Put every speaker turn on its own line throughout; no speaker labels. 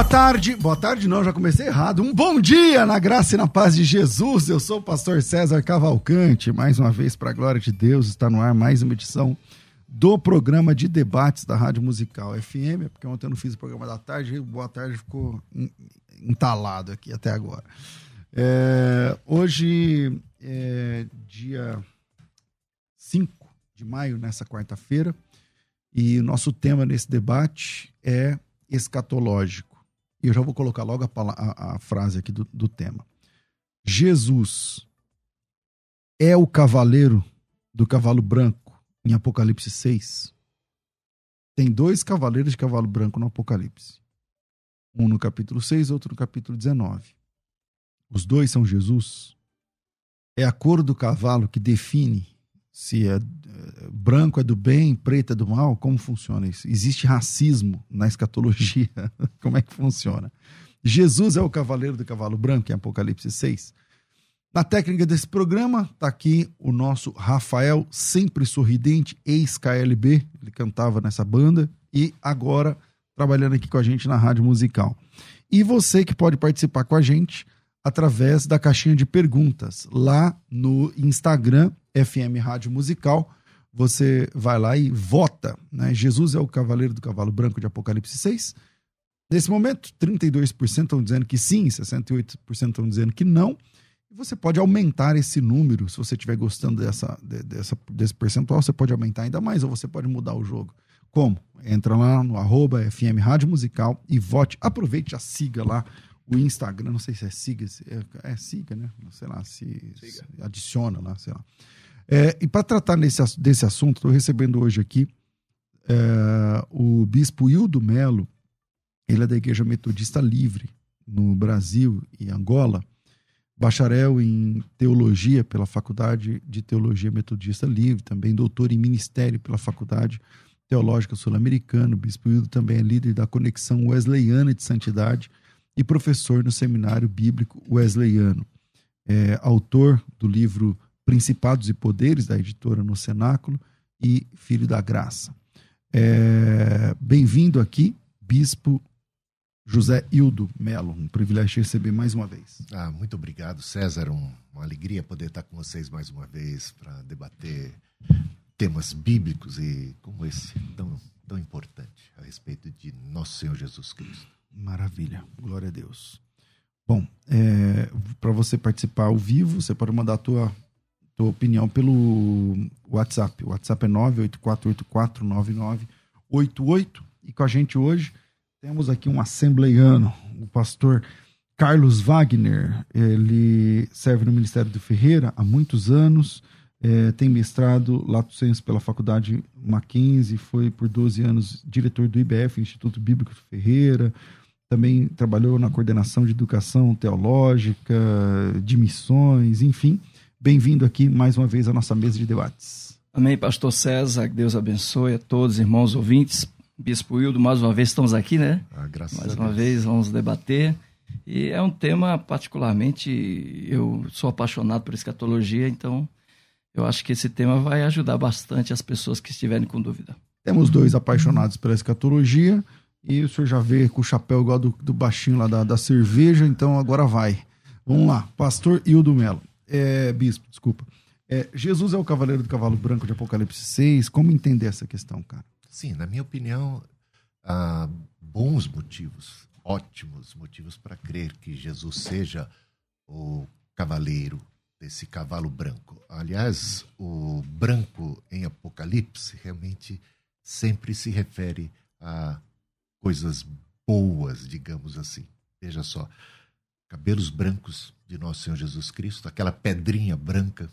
Boa tarde. Boa tarde, não, já comecei errado. Um bom dia na graça e na paz de Jesus. Eu sou o pastor César Cavalcante. Mais uma vez, para a glória de Deus, está no ar mais uma edição do programa de debates da Rádio Musical FM, porque ontem eu não fiz o programa da tarde boa tarde ficou entalado aqui até agora. É, hoje é dia 5 de maio, nessa quarta-feira, e o nosso tema nesse debate é escatológico. E eu já vou colocar logo a, a, a frase aqui do, do tema. Jesus é o cavaleiro do cavalo branco em Apocalipse 6. Tem dois cavaleiros de cavalo branco no Apocalipse. Um no capítulo 6, outro no capítulo 19. Os dois são Jesus. É a cor do cavalo que define se é, é, branco é do bem, preto é do mal, como funciona isso? Existe racismo na escatologia? como é que funciona? Jesus é o cavaleiro do cavalo branco em Apocalipse 6. Na técnica desse programa, está aqui o nosso Rafael, sempre sorridente, ex-KLB, ele cantava nessa banda e agora trabalhando aqui com a gente na rádio musical. E você que pode participar com a gente através da caixinha de perguntas lá no Instagram FM Rádio Musical. Você vai lá e vota. Né? Jesus é o cavaleiro do cavalo branco de Apocalipse 6. Nesse momento, 32% estão dizendo que sim, 68% estão dizendo que não. E você pode aumentar esse número, se você estiver gostando dessa, dessa, desse percentual, você pode aumentar ainda mais ou você pode mudar o jogo. Como? Entra lá no arroba FM Rádio Musical e vote. Aproveite, já siga lá o Instagram, não sei se é siga, é, é siga, né? Sei lá, se, se adiciona lá, sei lá. É, e para tratar nesse, desse assunto, estou recebendo hoje aqui é, o bispo Hildo Melo, ele é da Igreja Metodista Livre, no Brasil e Angola, bacharel em teologia pela Faculdade de Teologia Metodista Livre, também doutor em ministério pela Faculdade Teológica Sul-Americana. O bispo Hildo também é líder da Conexão Wesleyana de Santidade e professor no Seminário Bíblico Wesleyano. É autor do livro Principados e Poderes, da editora No Cenáculo, e Filho da Graça. É, Bem-vindo aqui, Bispo José Hildo Melo. Um privilégio receber mais uma vez.
Ah, muito obrigado, César. Um, uma alegria poder estar com vocês mais uma vez para debater temas bíblicos e como esse tão, tão importante a respeito de nosso Senhor Jesus Cristo.
Maravilha, glória a Deus. Bom, é, para você participar ao vivo, você pode mandar a tua tua opinião pelo WhatsApp. O WhatsApp é 984849988. E com a gente hoje temos aqui um assembleiano, o pastor Carlos Wagner. Ele serve no Ministério do Ferreira há muitos anos. É, tem mestrado Lato Senso pela Faculdade Mackenzie, foi por 12 anos diretor do IBF, Instituto Bíblico Ferreira, também trabalhou na coordenação de educação teológica, de missões, enfim. Bem-vindo aqui mais uma vez à nossa mesa de debates.
Amém, pastor César, que Deus abençoe a todos, irmãos ouvintes. Bispo Wildo, mais uma vez estamos aqui, né?
Ah, graças
mais
a
uma
Deus.
vez vamos debater. E é um tema particularmente, eu sou apaixonado por escatologia, então eu acho que esse tema vai ajudar bastante as pessoas que estiverem com dúvida.
Temos dois apaixonados pela escatologia e o senhor já vê com o chapéu igual do, do baixinho lá da, da cerveja, então agora vai. Vamos lá, pastor Hildo Melo é, bispo, desculpa. É, Jesus é o cavaleiro do cavalo branco de Apocalipse 6. Como entender essa questão, cara?
Sim, na minha opinião, há bons motivos, ótimos motivos para crer que Jesus seja o cavaleiro desse cavalo branco. Aliás, o branco em Apocalipse realmente sempre se refere a coisas boas, digamos assim. Veja só, cabelos brancos de nosso Senhor Jesus Cristo, aquela pedrinha branca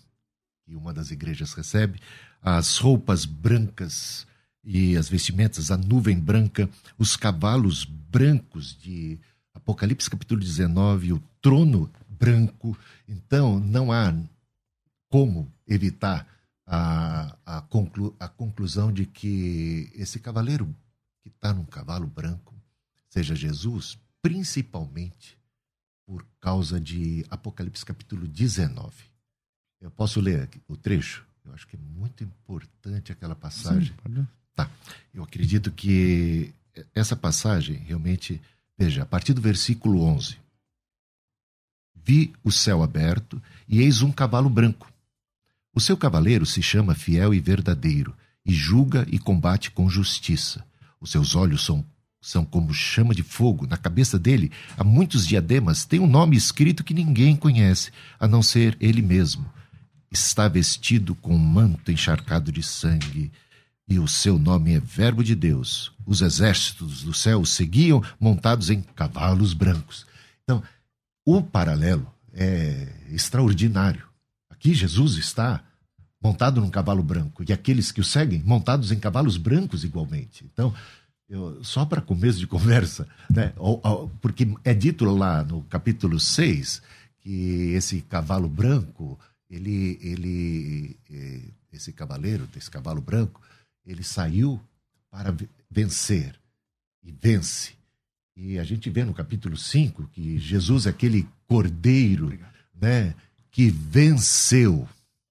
que uma das igrejas recebe, as roupas brancas e as vestimentas, a nuvem branca, os cavalos brancos de Apocalipse capítulo 19, o trono branco. Então, não há como evitar a, a, conclu, a conclusão de que esse cavaleiro que está num cavalo branco seja Jesus, principalmente por causa de Apocalipse capítulo 19. Eu posso ler o trecho? Eu acho que é muito importante aquela passagem. Sim, tá. Eu acredito que essa passagem realmente, veja, a partir do versículo 11. Vi o céu aberto e eis um cavalo branco. O seu cavaleiro se chama Fiel e Verdadeiro e julga e combate com justiça. Os seus olhos são, são como chama de fogo. Na cabeça dele há muitos diademas. Tem um nome escrito que ninguém conhece, a não ser ele mesmo. Está vestido com um manto encharcado de sangue e o seu nome é Verbo de Deus. Os exércitos do céu seguiam montados em cavalos brancos. Então, o paralelo é extraordinário. Aqui Jesus está montado num cavalo branco e aqueles que o seguem montados em cavalos brancos igualmente. Então, eu, só para começo de conversa, né? porque é dito lá no capítulo 6 que esse cavalo branco, ele, ele, é, esse cavaleiro, esse cavalo branco, ele saiu para vencer e vence. E a gente vê no capítulo 5 que Jesus é aquele cordeiro né, que venceu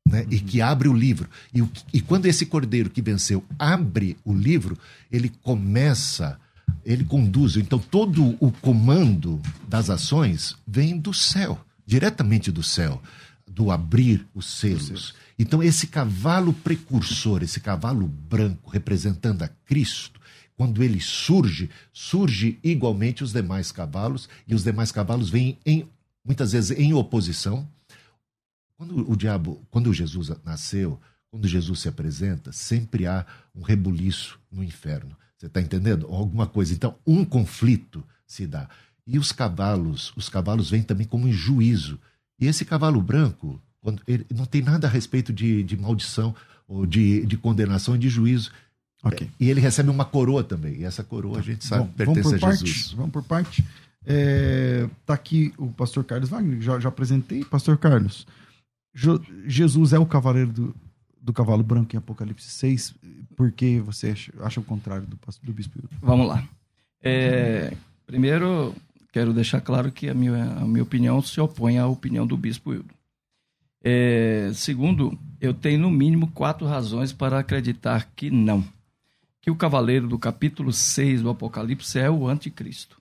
né, uhum. e que abre o livro. E, e quando esse cordeiro que venceu abre o livro, ele começa, ele conduz. Então todo o comando das ações vem do céu, diretamente do céu, do abrir os selos. Então esse cavalo precursor, esse cavalo branco representando a Cristo, quando ele surge, surge igualmente os demais cavalos, e os demais cavalos vêm em, muitas vezes em oposição. Quando o diabo, quando Jesus nasceu, quando Jesus se apresenta, sempre há um rebuliço no inferno. Você está entendendo? Alguma coisa. Então, um conflito se dá. E os cavalos, os cavalos vêm também como em juízo. E esse cavalo branco, quando ele não tem nada a respeito de, de maldição ou de, de condenação e de juízo.
Okay.
E ele recebe uma coroa também. E essa coroa a gente sabe Bom, pertence a
parte,
Jesus.
Vamos por parte. É, tá aqui o pastor Carlos Wagner, já, já apresentei. Pastor Carlos, Jesus é o cavaleiro do, do cavalo branco em Apocalipse 6. Por que você acha, o contrário do, do bispo
Vamos lá. É, primeiro, quero deixar claro que a minha, a minha opinião se opõe à opinião do bispo Hildo. É, segundo, eu tenho no mínimo quatro razões para acreditar que não que o cavaleiro do capítulo 6 do Apocalipse é o anticristo.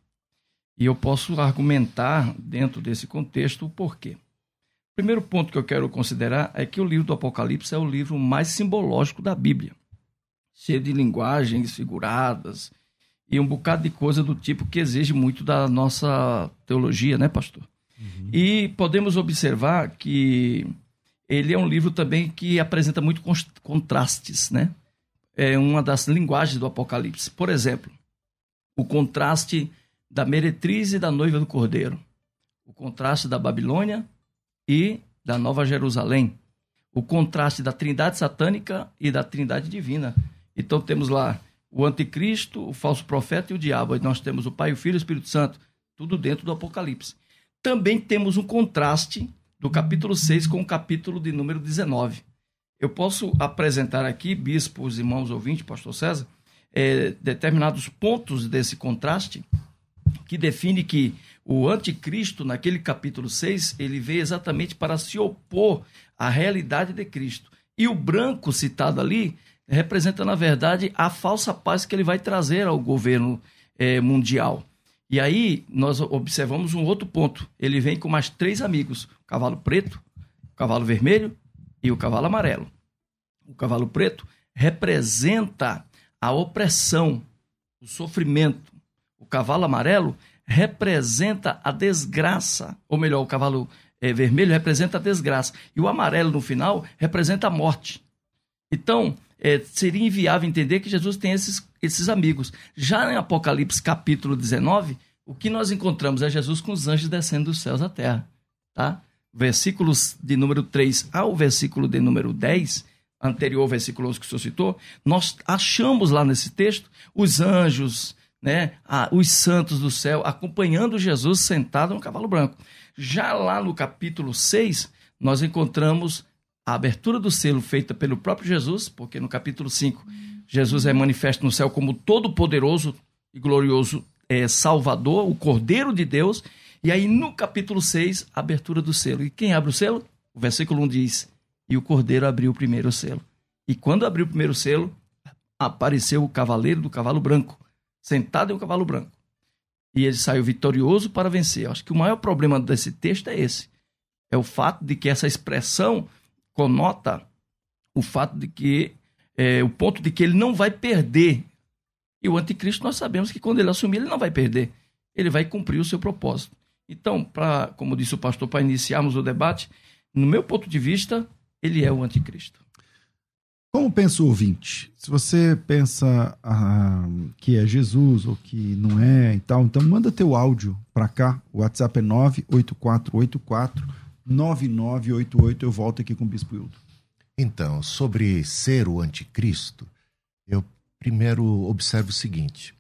E eu posso argumentar dentro desse contexto o porquê. Primeiro ponto que eu quero considerar é que o livro do Apocalipse é o livro mais simbológico da Bíblia, cheio de linguagens figuradas e um bocado de coisa do tipo que exige muito da nossa teologia, né, pastor? Uhum. E podemos observar que ele é um livro também que apresenta muito contrastes, né? é uma das linguagens do Apocalipse. Por exemplo, o contraste da meretriz e da noiva do cordeiro, o contraste da Babilônia e da Nova Jerusalém, o contraste da trindade satânica e da trindade divina. Então temos lá o anticristo, o falso profeta e o diabo. E nós temos o Pai, o Filho e o Espírito Santo, tudo dentro do Apocalipse. Também temos um contraste do capítulo 6 com o capítulo de número 19 eu posso apresentar aqui, bispos, irmãos ouvintes, pastor César, é, determinados pontos desse contraste que define que o anticristo, naquele capítulo 6, ele veio exatamente para se opor à realidade de Cristo. E o branco citado ali representa, na verdade, a falsa paz que ele vai trazer ao governo é, mundial. E aí nós observamos um outro ponto. Ele vem com mais três amigos: o cavalo preto, o cavalo vermelho e o cavalo amarelo. O cavalo preto representa a opressão. o sofrimento. O cavalo amarelo representa a desgraça, ou melhor, o cavalo é, vermelho representa a desgraça, e o amarelo no final representa a morte. Então, é, seria inviável entender que Jesus tem esses, esses amigos. Já em Apocalipse capítulo 19, o que nós encontramos é Jesus com os anjos descendo dos céus à terra. Tá? Versículos de número 3 ao versículo de número 10, anterior versículo 11 que o senhor citou, nós achamos lá nesse texto os anjos, né, os santos do céu, acompanhando Jesus sentado no cavalo branco. Já lá no capítulo 6, nós encontramos a abertura do selo feita pelo próprio Jesus, porque no capítulo 5, Jesus é manifesto no céu como todo-poderoso e glorioso é, Salvador, o Cordeiro de Deus. E aí no capítulo 6, a abertura do selo. E quem abre o selo? O versículo 1 diz: E o Cordeiro abriu o primeiro selo. E quando abriu o primeiro selo, apareceu o cavaleiro do cavalo branco, sentado em um cavalo branco. E ele saiu vitorioso para vencer. Acho que o maior problema desse texto é esse. É o fato de que essa expressão conota o fato de que é, o ponto de que ele não vai perder. E o anticristo nós sabemos que quando ele assumir, ele não vai perder. Ele vai cumprir o seu propósito. Então, para, como disse o pastor, para iniciarmos o debate, no meu ponto de vista, ele é o anticristo.
Como pensa o ouvinte? Se você pensa ah, que é Jesus ou que não é e tal, então manda teu áudio para cá. O WhatsApp é 98484 9988. Eu volto aqui com o Bispo Hildo.
Então, sobre ser o anticristo, eu primeiro observo o seguinte: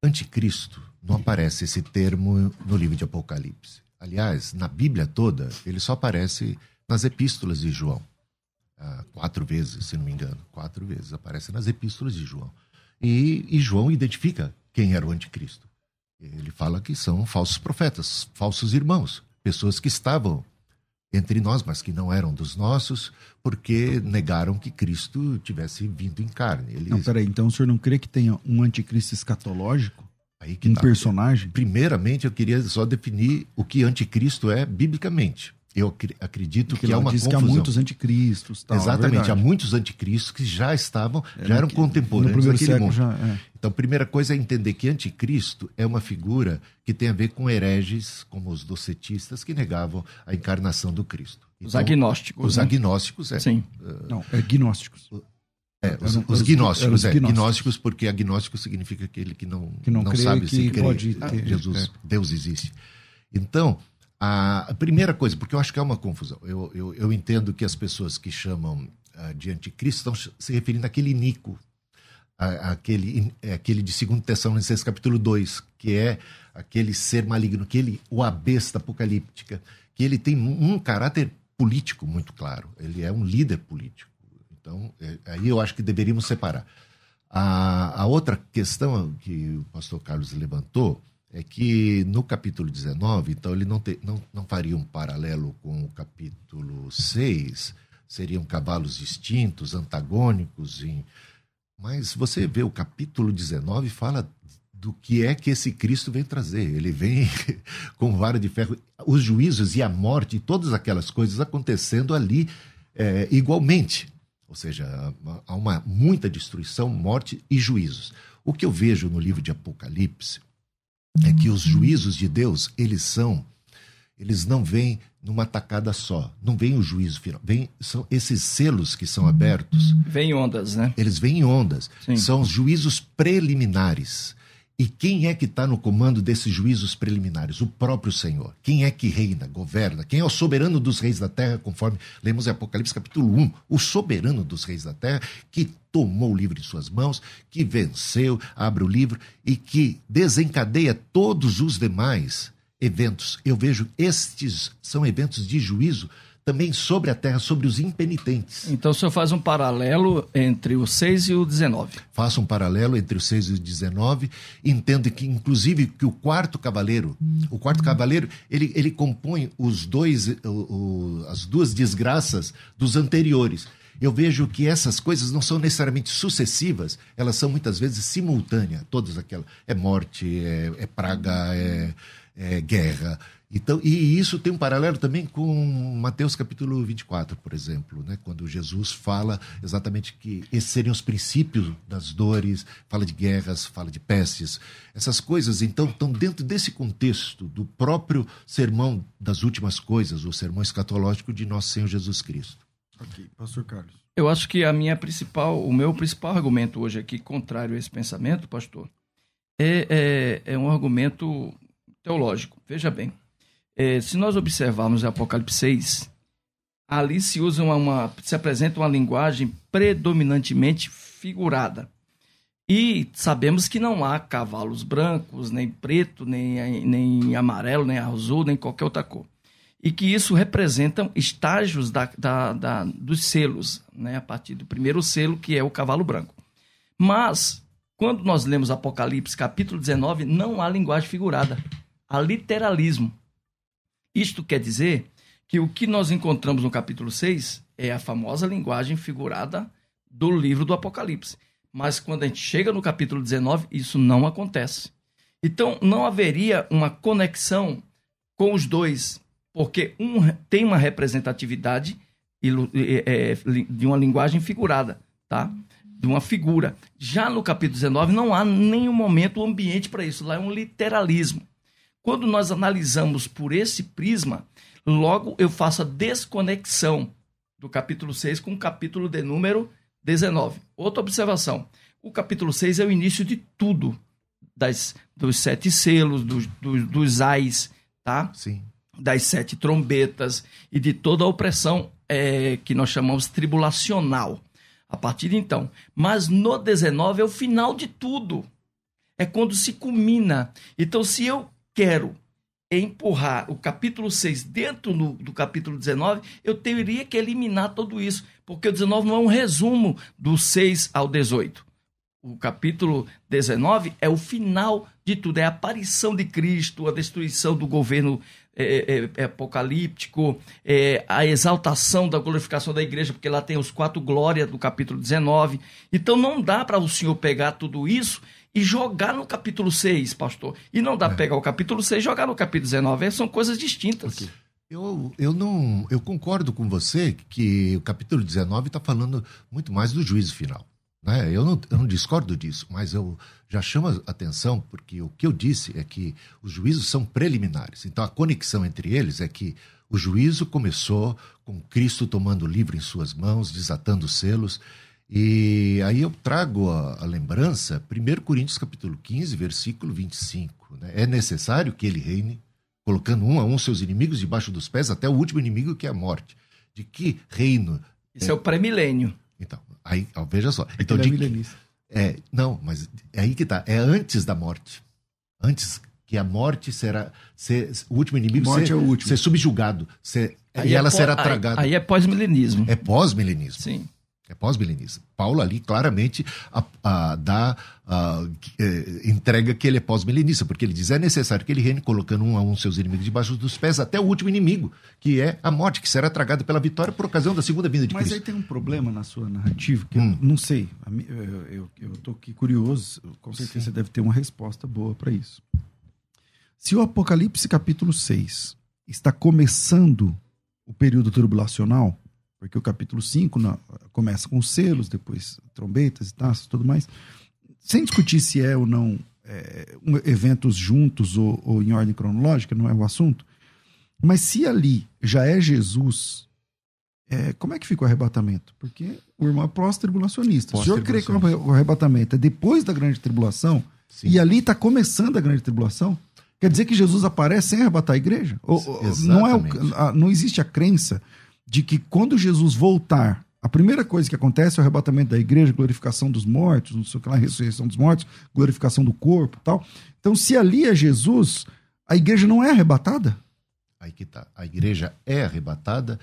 anticristo não aparece esse termo no livro de Apocalipse. Aliás, na Bíblia toda, ele só aparece nas epístolas de João. Ah, quatro vezes, se não me engano. Quatro vezes aparece nas epístolas de João. E, e João identifica quem era o anticristo. Ele fala que são falsos profetas, falsos irmãos, pessoas que estavam entre nós, mas que não eram dos nossos, porque negaram que Cristo tivesse vindo em carne.
Eles... Não, peraí, então o senhor não crê que tenha um anticristo escatológico? Um
tá.
personagem?
Primeiramente, eu queria só definir o que anticristo é biblicamente. Eu acredito Porque que há uma diz confusão.
que há muitos anticristos. Tal, é
Exatamente,
é
há muitos anticristos que já estavam, é, já eram contemporâneos daquele mundo. Já, é. Então, a primeira coisa é entender que anticristo é uma figura que tem a ver com hereges, como os docetistas, que negavam a encarnação do Cristo.
Então, os agnósticos.
Os
né?
agnósticos, é.
Sim.
Uh, Não, é gnósticos.
É, os, os, gnósticos, é. Gnósticos. gnósticos, porque agnóstico significa aquele que não,
que não, não
sabe
se
pode ter, Jesus, é. Deus existe. Então, a primeira coisa, porque eu acho que é uma confusão. Eu, eu, eu entendo que as pessoas que chamam uh, de anticristo estão se referindo àquele Nico, aquele, é, aquele de 2 Tessalonicenses capítulo 2, que é aquele ser maligno, que ele, o besta apocalíptica, que ele tem um caráter político muito claro. Ele é um líder político. Então, é, aí eu acho que deveríamos separar. A, a outra questão que o pastor Carlos levantou é que no capítulo 19, então ele não, te, não, não faria um paralelo com o capítulo 6, seriam cavalos distintos, antagônicos, em... mas você vê o capítulo 19 fala do que é que esse Cristo vem trazer. Ele vem com vara de ferro, os juízos e a morte, todas aquelas coisas acontecendo ali é, igualmente. Ou seja, há uma muita destruição, morte e juízos. O que eu vejo no livro de Apocalipse é que os juízos de Deus, eles são, eles não vêm numa tacada só, não vem o juízo final, vem, são esses selos que são abertos.
Vem ondas, né?
Eles vêm em ondas. Sim. São os juízos preliminares. E quem é que está no comando desses juízos preliminares? O próprio Senhor. Quem é que reina, governa? Quem é o soberano dos reis da terra, conforme lemos em Apocalipse capítulo 1? O soberano dos reis da terra que tomou o livro em suas mãos, que venceu, abre o livro e que desencadeia todos os demais eventos. Eu vejo estes são eventos de juízo também sobre a terra, sobre os impenitentes.
Então o senhor faz um paralelo entre o 6 e o 19.
Faço um paralelo entre o 6 e o 19. Entendo que, inclusive, que o quarto cavaleiro, o quarto cavaleiro, ele, ele compõe os dois, o, o, as duas desgraças dos anteriores. Eu vejo que essas coisas não são necessariamente sucessivas, elas são muitas vezes simultâneas, todas aquelas. É morte, é, é praga, é, é guerra. Então, e isso tem um paralelo também com Mateus capítulo 24, por exemplo, né? quando Jesus fala exatamente que esses seriam os princípios das dores, fala de guerras, fala de pestes. Essas coisas, então, estão dentro desse contexto do próprio sermão das últimas coisas, o sermão escatológico de nosso Senhor Jesus Cristo.
Ok, pastor Carlos.
Eu acho que a minha principal, o meu principal argumento hoje aqui, contrário a esse pensamento, pastor, é, é, é um argumento teológico. Veja bem, é, se nós observarmos o Apocalipse 6, ali se usa uma, uma, se apresenta uma linguagem predominantemente figurada. E sabemos que não há cavalos brancos, nem preto, nem, nem amarelo, nem azul, nem qualquer outra cor. E que isso representa estágios da, da, da, dos selos, né? a partir do primeiro selo, que é o cavalo branco. Mas, quando nós lemos Apocalipse capítulo 19, não há linguagem figurada, há literalismo. Isto quer dizer que o que nós encontramos no capítulo 6 é a famosa linguagem figurada do livro do Apocalipse. Mas quando a gente chega no capítulo 19, isso não acontece. Então, não haveria uma conexão com os dois, porque um tem uma representatividade é, de uma linguagem figurada, tá? De uma figura. Já no capítulo 19, não há nenhum momento ambiente para isso. Lá é um literalismo. Quando nós analisamos por esse prisma, logo eu faço a desconexão do capítulo 6 com o capítulo de número 19. Outra observação: o capítulo 6 é o início de tudo, das, dos sete selos, dos, ais, tá?
Sim.
Das sete trombetas e de toda a opressão é, que nós chamamos tribulacional. A partir de então. Mas no 19 é o final de tudo. É quando se culmina. Então, se eu quero empurrar o capítulo 6 dentro do, do, capítulo 19, eu teria que eliminar tudo isso, porque o 19 não é um resumo do 6 ao 18. O capítulo 19 é o final de tudo, é a aparição de Cristo, a destruição do governo é, é, é apocalíptico, é, a exaltação da glorificação da igreja, porque lá tem os quatro glórias do capítulo 19. Então não dá para o senhor pegar tudo isso e jogar no capítulo 6, pastor. E não dá é. pegar o capítulo 6 e jogar no capítulo 19. São coisas distintas. Okay.
Eu, eu não eu concordo com você que o capítulo 19 está falando muito mais do juízo final. Né? Eu, não, eu não discordo disso, mas eu já chamo a atenção porque o que eu disse é que os juízos são preliminares. Então a conexão entre eles é que o juízo começou com Cristo tomando o livro em suas mãos, desatando os selos, e aí eu trago a, a lembrança, 1 Coríntios capítulo 15, versículo 25. Né? É necessário que ele reine, colocando um a um seus inimigos debaixo dos pés, até o último inimigo que é a morte. De que reino?
Isso é, é o pré-milênio.
Então, aí, ó, veja só. Então, de
é
que, é, não, mas é aí que tá. É antes da morte. Antes que a morte será ser, o último inimigo
morte
ser,
é o último.
ser subjugado, ser, e
é
ela será tragada.
Aí, aí é pós-milenismo.
É pós-milenismo.
Sim.
É pós-milenismo. Paulo ali claramente a, a, dá, a, é, entrega que ele é pós-milenista, porque ele diz é necessário que ele reine colocando um a um seus inimigos debaixo dos pés até o último inimigo, que é a morte, que será tragada pela vitória por ocasião da segunda vinda de
Mas
Cristo.
Mas aí tem um problema na sua narrativa, que hum. eu não sei, eu estou aqui curioso, com certeza Sim. você deve ter uma resposta boa para isso. Se o Apocalipse capítulo 6 está começando o período tribulacional, porque o capítulo 5 na, começa com os selos, depois trombetas e taças tudo mais. Sem discutir se é ou não é, um, eventos juntos ou, ou, em ordem cronológica, não é o assunto. Mas se ali já é Jesus, é, como é que fica o arrebatamento? Porque o irmão é pós-tribulacionista. Pós o senhor crê que o arrebatamento é depois da grande tribulação, Sim. e ali está começando a grande tribulação, quer dizer que Jesus aparece sem arrebatar a igreja? Ou, não, é o, não existe a crença de que quando Jesus voltar, a primeira coisa que acontece é o arrebatamento da igreja, glorificação dos mortos, não sei o que lá, ressurreição dos mortos, glorificação do corpo tal. Então, se ali é Jesus, a igreja não é arrebatada?
Aí que tá. A igreja é arrebatada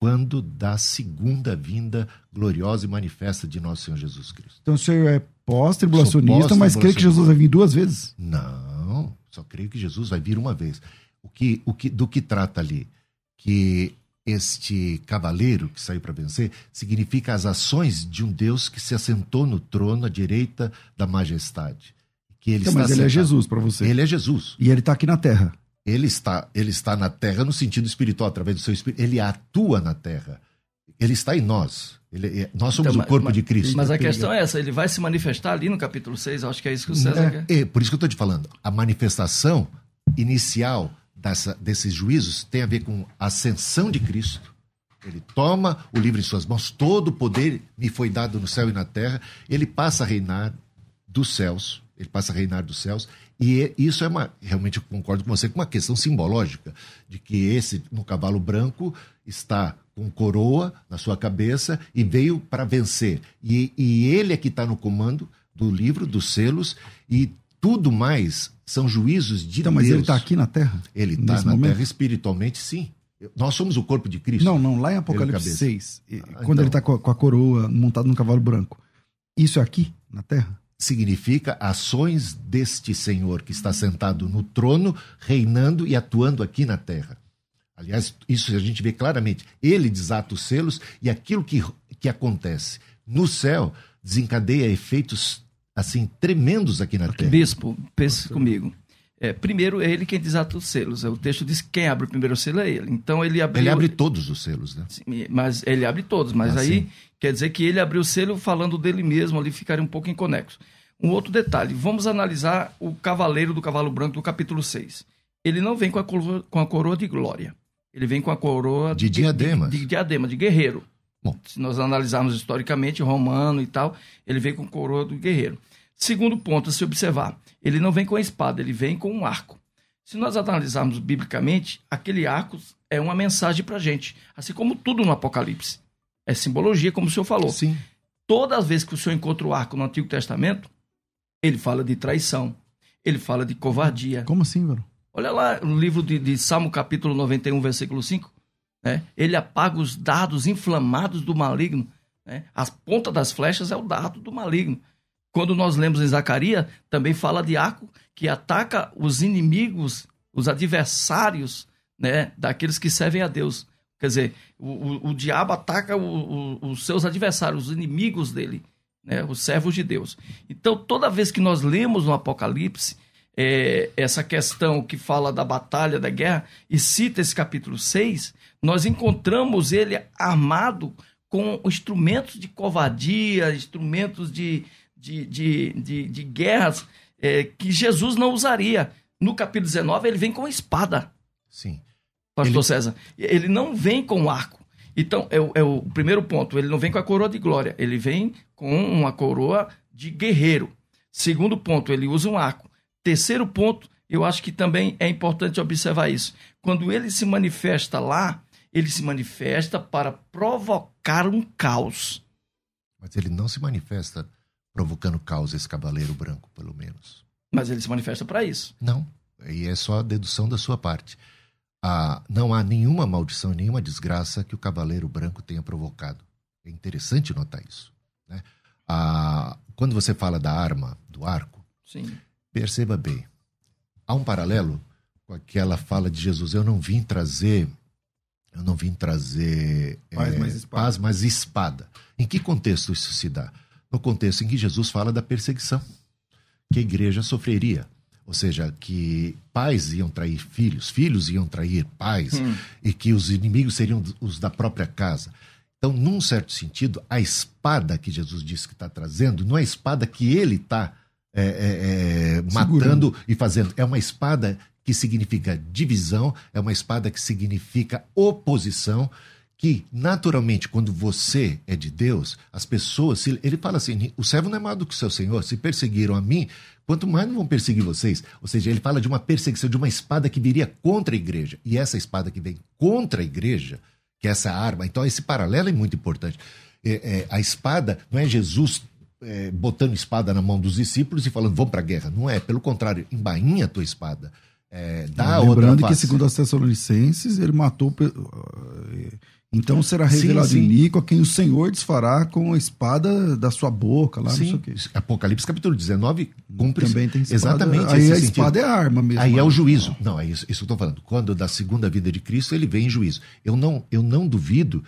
quando da segunda vinda gloriosa e manifesta de nosso Senhor Jesus Cristo.
Então o senhor é pós-tribulacionista, pós mas crê que Jesus vai vir duas vezes?
Não, só creio que Jesus vai vir uma vez. O que, o que, do que trata ali? Que este cavaleiro que saiu para vencer significa as ações de um Deus que se assentou no trono à direita da majestade. Que ele
então, mas ele é Jesus para você.
Ele é Jesus.
E ele está aqui na terra.
Ele está, ele está na terra no sentido espiritual, através do seu espírito. Ele atua na terra. Ele está em nós. Ele, é, nós somos
Então,
o corpo
mas-
de Cristo.
Mas a questão é essa, ele vai se manifestar ali no capítulo 6, acho que é isso que o César quer.
É, por isso que eu estou te falando. A manifestação inicial dessa- desses juízos tem a ver com a ascensão de Cristo. Ele toma o livro em suas mãos, todo o poder me foi dado no céu e na terra. Ele passa a reinar dos céus. Ele passa a reinar dos céus. E é- isso é uma. Realmente eu concordo com você, com uma questão simbológica, de que esse, no cavalo branco, está com coroa na sua cabeça e veio para vencer. E, e ele é que está no comando do livro, dos selos, e tudo mais são juízos de
Então, mas
Deus.
ele está aqui na Terra?
Ele está na
momento?
terra espiritualmente, sim. Nós somos o corpo de Cristo.
Não, não, lá em
Ele
Apocalipse
cabeça.
6, e-
Ah,
quando
então.
ele está com, a- com a coroa montado num cavalo branco. Isso é aqui, na Terra?
significa ações deste Senhor que está sentado no trono, reinando e atuando aqui na terra. Aliás, isso a gente vê claramente. Ele desata os selos e aquilo que, que acontece no céu desencadeia efeitos assim tremendos aqui na terra.
Bispo, pense comigo. É, primeiro, é ele quem desata os selos. O texto diz que quem abre o primeiro selo é ele. Então, ele abriu...
Ele abre todos os selos, né?
Sim, Mas ele abre todos, mas
Ah,
aí
sim.
quer dizer que ele abriu o selo falando dele mesmo, ali ficaria um pouco inconexo. Um outro detalhe, vamos analisar o cavaleiro do cavalo branco do capítulo 6. Ele não vem com a coroa, com a coroa de glória. Ele vem com a coroa
De diademas.
De, de diadema, de guerreiro.
Bom.
Se nós analisarmos historicamente, romano e tal, ele vem com coroa do guerreiro. Segundo ponto, a se observar, ele não vem com a espada, ele vem com um arco. Se nós analisarmos biblicamente, aquele arco é uma mensagem para gente, assim como tudo no Apocalipse. É simbologia, como o senhor falou.
Sim.
Toda as vezes que o senhor encontra o arco no Antigo Testamento, ele fala de traição, ele fala de covardia.
Como assim, velho?
Olha lá no livro de, de Salmo, capítulo 91, versículo 5. Né? Ele apaga os dados inflamados do maligno. Né? As pontas das flechas é o dado do maligno. Quando nós lemos em Zacarias, também fala de arco que ataca os inimigos, os adversários né, daqueles que servem a Deus. Quer dizer, o, o, o diabo ataca o- os seus adversários, os inimigos dele, né, os servos de Deus. Então, toda vez que nós lemos no Apocalipse, é, essa questão que fala da batalha, da guerra, e cita esse capítulo 6, nós encontramos ele armado com instrumentos de covardia, instrumentos de, de, de, de, de guerras é, que Jesus não usaria. No capítulo 19, ele vem com espada,
Sim.
pastor
Ele-
César. Ele não vem com arco. Então, é o, é o primeiro ponto. Ele não vem com a coroa de glória, ele vem com uma coroa de guerreiro. Segundo ponto, ele usa um arco. Terceiro ponto, eu acho que também é importante observar isso. Quando ele se manifesta lá, ele se manifesta para provocar um caos.
Mas ele não se manifesta provocando caos, esse cavaleiro branco, pelo menos.
Mas ele se manifesta para isso.
Não. E é só a dedução da sua parte. Ah, não há nenhuma maldição, nenhuma desgraça que o cavaleiro branco tenha provocado. É interessante notar isso. Né? Ah, quando você fala da arma, do arco,
Sim.
perceba bem. Há um paralelo com aquela fala de Jesus: Eu não vim trazer. Eu não vim trazer
Paz, mas espada.
paz, mas espada. Em que contexto isso se dá? No contexto em que Jesus fala da perseguição que a igreja sofreria. Ou seja, que pais iam trair filhos, filhos iam trair pais,
Hum.
e que os inimigos seriam os da própria casa. Então, num certo sentido, a espada que Jesus disse que está trazendo não é a espada que ele está é, é, é, matando e fazendo. É uma espada que significa divisão, é uma espada que significa oposição, que naturalmente, quando você é de Deus, as pessoas, ele fala assim: o servo não é maior do que o seu senhor, se perseguiram a mim, quanto mais não vão perseguir vocês. Ou seja, ele fala de uma perseguição, de uma espada que viria contra a igreja. E essa espada que vem contra a igreja, que é essa arma, então esse paralelo é muito importante. É, é, a espada não é Jesus é, botando espada na mão dos discípulos e falando, vamos para a guerra. Não é, pelo contrário, embainha a tua espada. É, a outra
Lembrando que, segundo as Tessalonicenses, ele matou. eh, Então será
Sim,
revelado
sim.
em Nico a quem o Senhor desfará com a espada da sua boca, lá, não sei
Sim. Apocalipse capítulo 19 cumpre
Também tem espada.
exatamente
Aí a
sentido.
espada é a arma mesmo.
Aí é o
né?
juízo. Não, é isso, isso que eu estou falando. Quando da segunda vida de Cristo, ele vem em juízo. Eu não, eu não duvido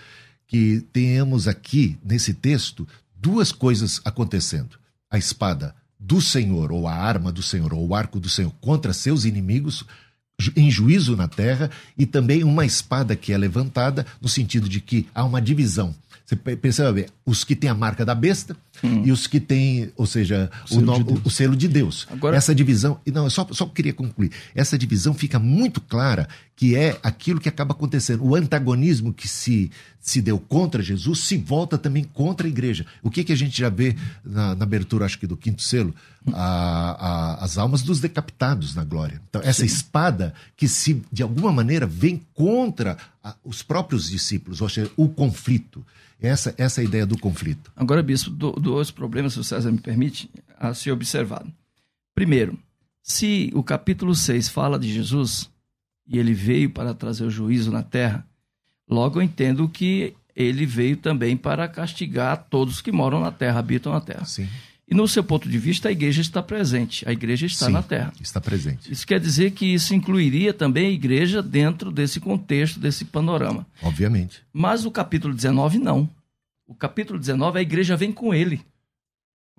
que tenhamos aqui, nesse texto, duas coisas acontecendo. A espada do Senhor, ou a arma do Senhor, ou o arco do Senhor contra seus inimigos, em juízo na terra e também uma espada que é levantada no sentido de que há uma divisão. Você pe- percebe bem, os que têm a marca da besta e os que têm, ou seja, o,
selo
no-
de Deus.
o- o selo de Deus.
Agora-
Essa divisão, e não, eu só, só queria concluir. Essa divisão fica muito clara que é aquilo que acaba acontecendo. O antagonismo que se, se deu contra Jesus se volta também contra a igreja. O que, que a gente já vê na, na abertura, acho que do quinto selo? A- a- as almas dos decapitados na glória. Então, essa espada que se, de alguma maneira, vem contra a- os próprios discípulos, ou seja, o conflito. Essa, essa é a ideia do conflito.
Agora, bispo, do- dois problemas, se o César me permite, a ser observado. Primeiro, se o capítulo 6 fala de Jesus e ele veio para trazer o juízo na terra, logo eu entendo que ele veio também para castigar todos que moram na terra, habitam na terra.
Sim.
E no seu ponto de vista, a igreja está presente, a igreja está
Sim,
na terra.
Está presente.
Isso quer dizer que isso incluiria também a igreja dentro desse contexto, desse panorama.
Obviamente.
Mas o capítulo 19 não. O capítulo 19 a igreja vem com ele.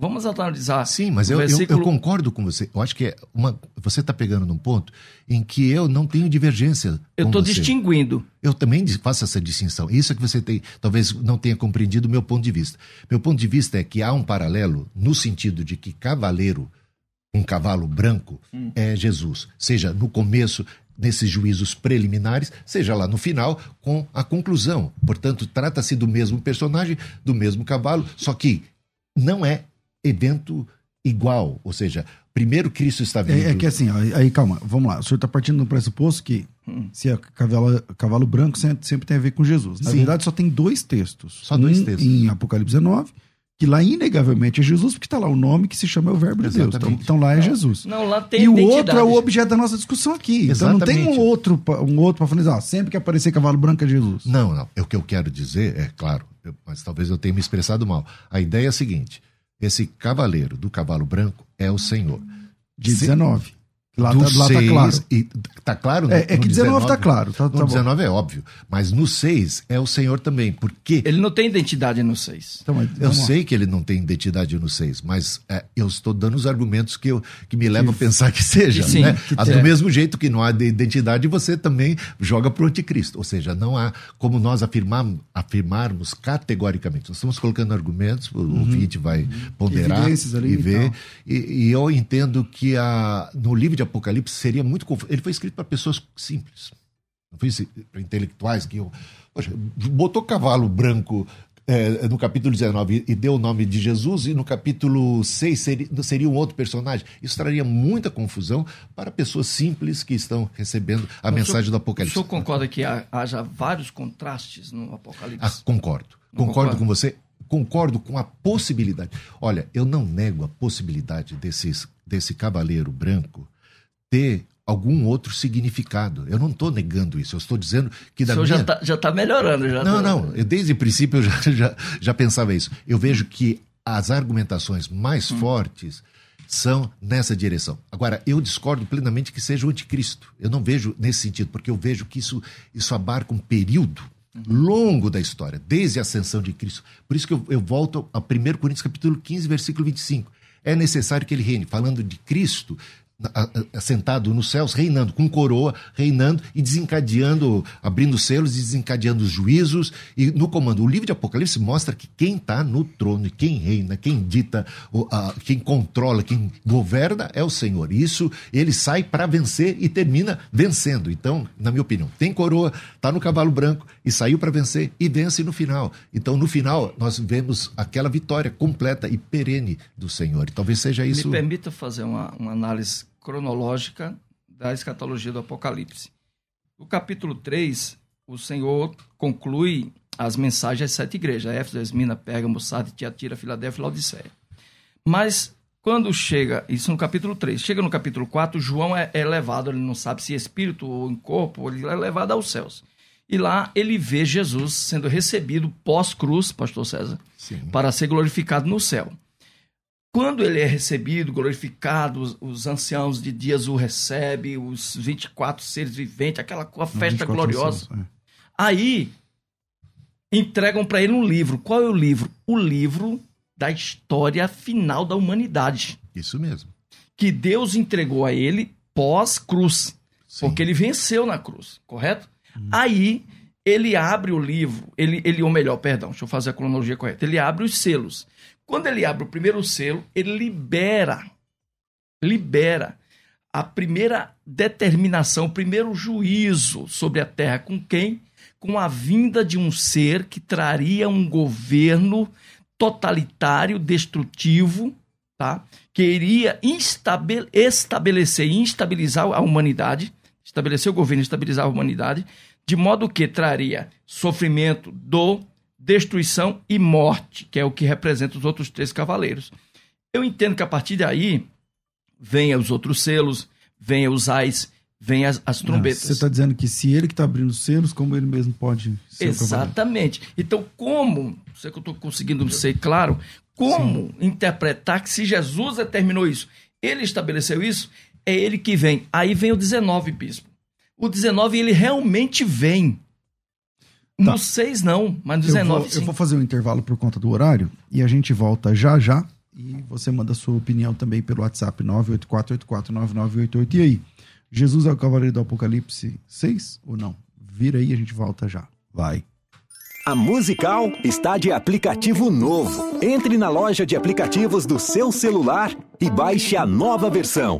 Vamos analisar.
Sim, mas eu, eu-
versículo-
eu, concordo com você. Eu acho que é uma, você está pegando num ponto em que eu não tenho divergência.
Eu estou distinguindo.
Eu também faço essa distinção. Isso é que você tem, talvez não tenha compreendido o meu ponto de vista. Meu ponto de vista é que há um paralelo no sentido de que cavaleiro, um cavalo branco,
Hum.
é Jesus. Seja no começo, nesses juízos preliminares, seja lá no final, com a conclusão. Portanto, trata-se do mesmo personagem, do mesmo cavalo, só que não é evento igual. Ou seja, primeiro Cristo está vindo.
É, é que assim, ó, aí calma, vamos lá. O senhor está partindo do pressuposto que
Hum.
se é cavalo, cavalo branco sempre, sempre tem a ver com Jesus. Na
Sim.
verdade, só tem dois textos.
Só dois
um
textos.
Em Apocalipse 19, que lá inegavelmente é Jesus, porque está lá o nome que se chama é o Verbo de Deus. Então,
Exatamente.
então lá é Jesus.
Não, lá tem
E o outro é o objeto da nossa discussão aqui. Então não tem
Exatamente.
um outro, um outro para falar, assim, ó, sempre que aparecer cavalo branco é Jesus.
Não, não. É O que eu quero dizer, é claro, eu- mas talvez eu tenha me expressado mal. A ideia é a seguinte: esse cavaleiro do cavalo branco é o Senhor.
De
Se-
19. Lá,
Do
tá, lá tá
seis-
claro.
E, tá claro? no-
É, é
no
que 19 tá claro. Tá,
No
tá bom.
19 é óbvio. Mas no 6 é o Senhor também. Porque
Ele não tem identidade no 6.
Então,
eu
vamos lá.
sei que ele não tem identidade no 6, mas é, eu estou dando os argumentos que, eu, que me levam a pensar que seja.
Sim,
né?
que
Ah. Do mesmo jeito que não há de identidade, você também joga para o anticristo. Ou seja, não há como nós afirmar, afirmarmos categoricamente. Nós estamos colocando argumentos, o ouvinte vai ponderar e ver. E, e eu entendo que a, no livro de Apocalipse seria muito confuso. Ele foi escrito para pessoas simples. Não foi para intelectuais que. eu- Poxa, botou cavalo branco é, no capítulo 19 e deu o nome de Jesus, e no capítulo 6 seria, seria um outro personagem. Isso traria muita confusão para pessoas simples que estão recebendo a
O
mensagem
senhor-
do
O
Apocalipse.
senhor concorda que haja vários contrastes no Apocalipse?
Ah, concordo.
Não
Concordo
concorda?
com você. Concordo com a possibilidade. Olha, eu não nego a possibilidade desses, desse cavaleiro branco ter algum outro significado. Eu não estou negando isso. Eu estou dizendo que
o
da
senhor
minha...
já está tá melhorando. Já
Não,
tá-
não. Eu, desde o princípio eu já, já, já pensava isso. Eu vejo que as argumentações mais fortes são nessa direção. Agora, eu discordo plenamente que seja o anticristo. Eu não vejo nesse sentido, porque eu vejo que isso, isso abarca um período longo da história, desde a ascensão de Cristo. Por isso que eu, eu volto a 1 Coríntios capítulo 15, versículo 25. É necessário que ele reine. Falando de Cristo, assentado nos céus, reinando, com coroa, reinando e desencadeando, abrindo selos e desencadeando os juízos e no comando. O livro de Apocalipse mostra que quem está no trono quem reina, quem dita, quem controla, quem governa é o Senhor. Isso ele sai para vencer e termina vencendo. Então, na minha opinião, tem coroa, está no cavalo branco e saiu para vencer e vence no final. Então, no final, nós vemos aquela vitória completa e perene do Senhor. E talvez seja isso.
Me permita fazer uma, uma análise cronológica da escatologia do Apocalipse. No capítulo 3, o Senhor conclui as mensagens às sete igrejas: Éfeso, Esmina, Pérgamo, Sardes, Tiatira, Filadélfia e Laodiceia. Mas quando chega, isso no capítulo 3, chega no capítulo 4, João é, é levado, ele não sabe se espírito ou em corpo, ele é levado aos céus. E lá ele vê Jesus sendo recebido pós-cruz, pastor César,
Sim.
para ser glorificado no céu. Quando ele é recebido, glorificado, os, os anciãos de dias o recebem, os 24 seres viventes, aquela festa
24
gloriosa.
anos, é.
Aí entregam para ele um livro. Qual é o livro? O livro da história final da humanidade,
Isso mesmo.
que Deus entregou a ele pós-cruz. Porque ele venceu na cruz, correto? Hum. Aí ele abre o livro, ele, ele, ou melhor, perdão, deixa eu fazer a cronologia correta. Ele abre os selos. Quando ele abre o primeiro selo, ele libera, libera a primeira determinação, o primeiro juízo sobre a terra. Com quem? Com a vinda de um ser que traria um governo totalitário, destrutivo, tá? que iria estabelecer e instabilizar a humanidade, estabelecer o governo e estabilizar a humanidade, de modo que traria sofrimento, dor, destruição e morte, que é o que representa os outros três cavaleiros. Eu entendo que a partir daí venha os outros selos, venha os ais, venha as, as trombetas.
você está dizendo que se ele que está abrindo os selos, como ele mesmo pode
ser Exatamente. Então, como, sei que eu estou conseguindo ser claro, como Sim. interpretar que se Jesus determinou isso, ele estabeleceu isso, é ele que vem. Aí vem o 19, bispo. O 19 ele realmente vem. Tá. No 6 não, mas no 19
eu vou,
sim.
Eu vou fazer um intervalo por conta do horário e a gente volta já já. E você manda sua opinião também pelo WhatsApp 984849988. E aí, Jesus é o cavaleiro do Apocalipse 6 ou não? Vira aí, a gente volta já. Vai.
A Musical está de aplicativo novo. Entre na loja de aplicativos do seu celular e baixe a nova versão.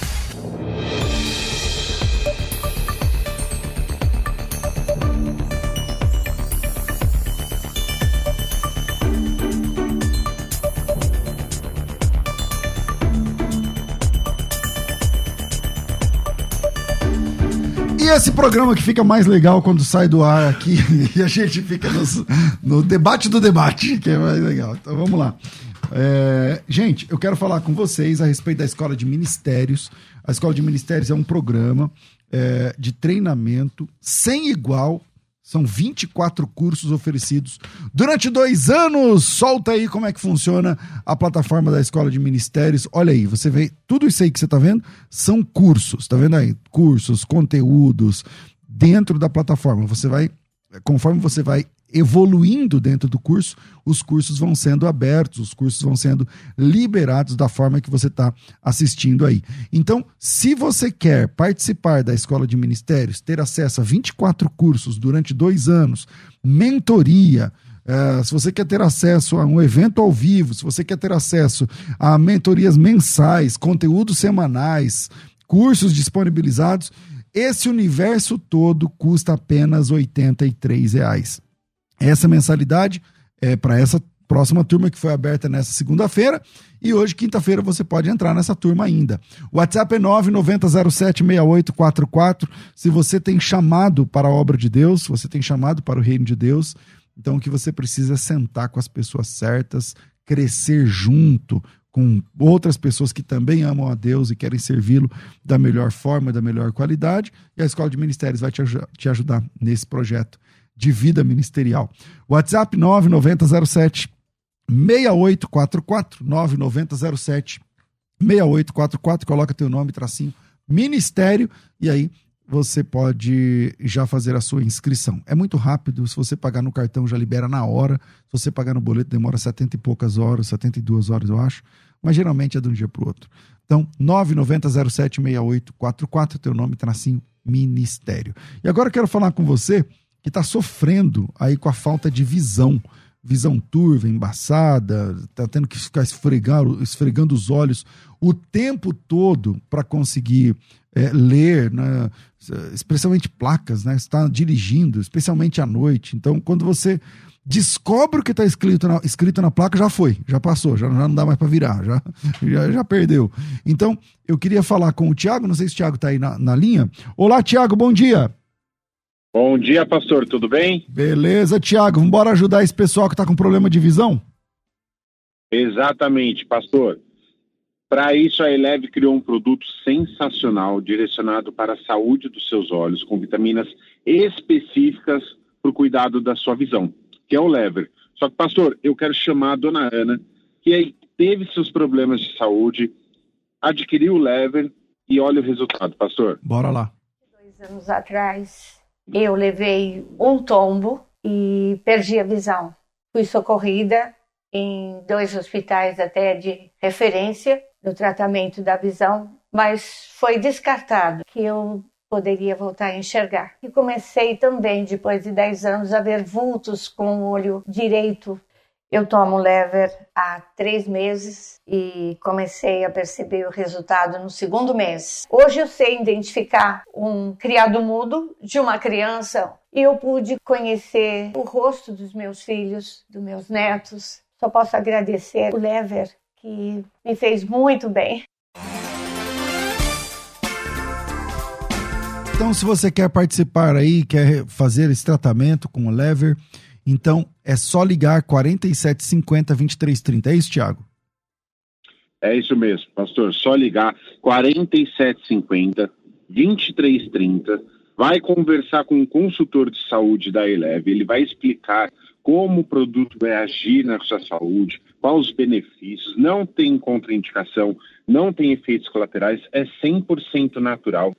esse programa que fica mais legal quando sai do ar aqui e a gente fica no debate do debate, que é mais legal. Então vamos lá. É, gente, eu quero falar com vocês a respeito da Escola de Ministérios. A Escola de Ministérios é um programa é, de treinamento sem igual são 24 cursos oferecidos durante dois anos. Solta aí como é que funciona a plataforma da Escola de Ministérios. Olha aí, você vê tudo isso aí que você está vendo são cursos, tá vendo aí? Cursos, conteúdos dentro da plataforma. Você vai, conforme você vai evoluindo dentro do curso, os cursos vão sendo abertos, os cursos vão sendo liberados da forma que você está assistindo aí. Então, se você quer participar da Escola de Ministérios, ter acesso a 24 cursos durante dois anos, mentoria, Uh, se você quer ter acesso a um evento ao vivo, se você quer ter acesso a mentorias mensais, conteúdos semanais, cursos disponibilizados, esse universo todo custa apenas 83 reais. Essa mensalidade é para essa próxima turma que foi aberta nessa segunda-feira. E hoje, quinta-feira, você pode entrar nessa turma ainda. O WhatsApp é 990076844. Se você tem chamado para a obra de Deus, se você tem chamado para o reino de Deus, então o que você precisa é sentar com as pessoas certas, crescer junto com outras pessoas que também amam a Deus e querem servi-lo da melhor forma, da melhor qualidade. E a Escola de Ministérios vai te, te ajudar nesse projeto de vida ministerial. WhatsApp 9907 6844 9907 6844, coloca teu nome, tracinho, ministério, e aí você pode já fazer a sua inscrição. É muito rápido, se você pagar no cartão já libera na hora, se você pagar no boleto demora 70 e poucas horas, 72 horas eu acho, mas geralmente é de um dia para o outro. Então, 99076844, teu nome, tracinho, ministério. E agora eu quero falar com você que está sofrendo aí com a falta de visão. Visão turva, embaçada, está tendo que ficar esfregar, esfregando os olhos o tempo todo para conseguir é, ler, né, especialmente placas, né? Está dirigindo, especialmente à noite. Então, quando você descobre o que está escrito na, escrito na placa, já foi, já passou, já, já não dá mais para virar, já, já, já, perdeu. Então, eu queria falar com o Tiago, não sei se o Tiago está aí na, na linha. Olá, Tiago, bom dia.
Bom dia, pastor, tudo bem?
Beleza, Tiago, vamos embora ajudar esse pessoal que está com problema de visão?
Exatamente, pastor. Para isso, a Eleve criou um produto sensacional direcionado para a saúde dos seus olhos, com vitaminas específicas para o cuidado da sua visão, que é o Lever. Só que, pastor, eu quero chamar a dona Ana, que teve seus problemas de saúde, adquiriu o Lever e olha o resultado, pastor.
Bora lá.
Dois anos atrás, eu levei um tombo e perdi a visão. Fui socorrida em dois hospitais até de referência no tratamento da visão, mas foi descartado que eu poderia voltar a enxergar. E comecei também, depois de 10 anos, a ver vultos com o olho direito. Eu tomo lever há três meses e comecei a perceber o resultado no segundo mês. Hoje eu sei identificar um criado mudo de uma criança e eu pude conhecer o rosto dos meus filhos, dos meus netos. Só posso agradecer o lever que me fez muito bem.
Então, se você quer participar aí, quer fazer esse tratamento com o lever, então é só ligar 4750 2330. É isso, Tiago?
É isso mesmo, pastor. Só ligar 4750 2330. Vai conversar com um consultor de saúde da Eleve. Ele vai explicar como o produto vai agir na sua saúde, quais os benefícios, não tem contraindicação, não tem efeitos colaterais, é 100% natural,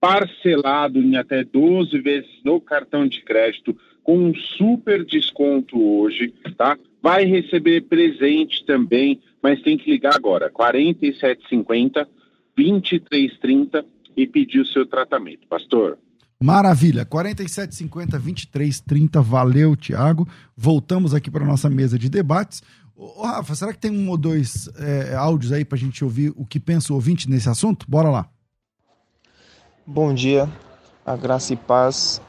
parcelado em até 12 vezes no cartão de crédito, com um super desconto hoje, tá? Vai receber presente também, mas tem que ligar agora, 4750 2330 e pedir o seu tratamento. Pastor.
Maravilha, 4750 2330, valeu, Tiago. Voltamos aqui para nossa mesa de debates. Ô, Rafa, será que tem um ou dois é, áudios aí para a gente ouvir o que pensa o ouvinte nesse assunto? Bora lá.
Bom dia, a graça e paz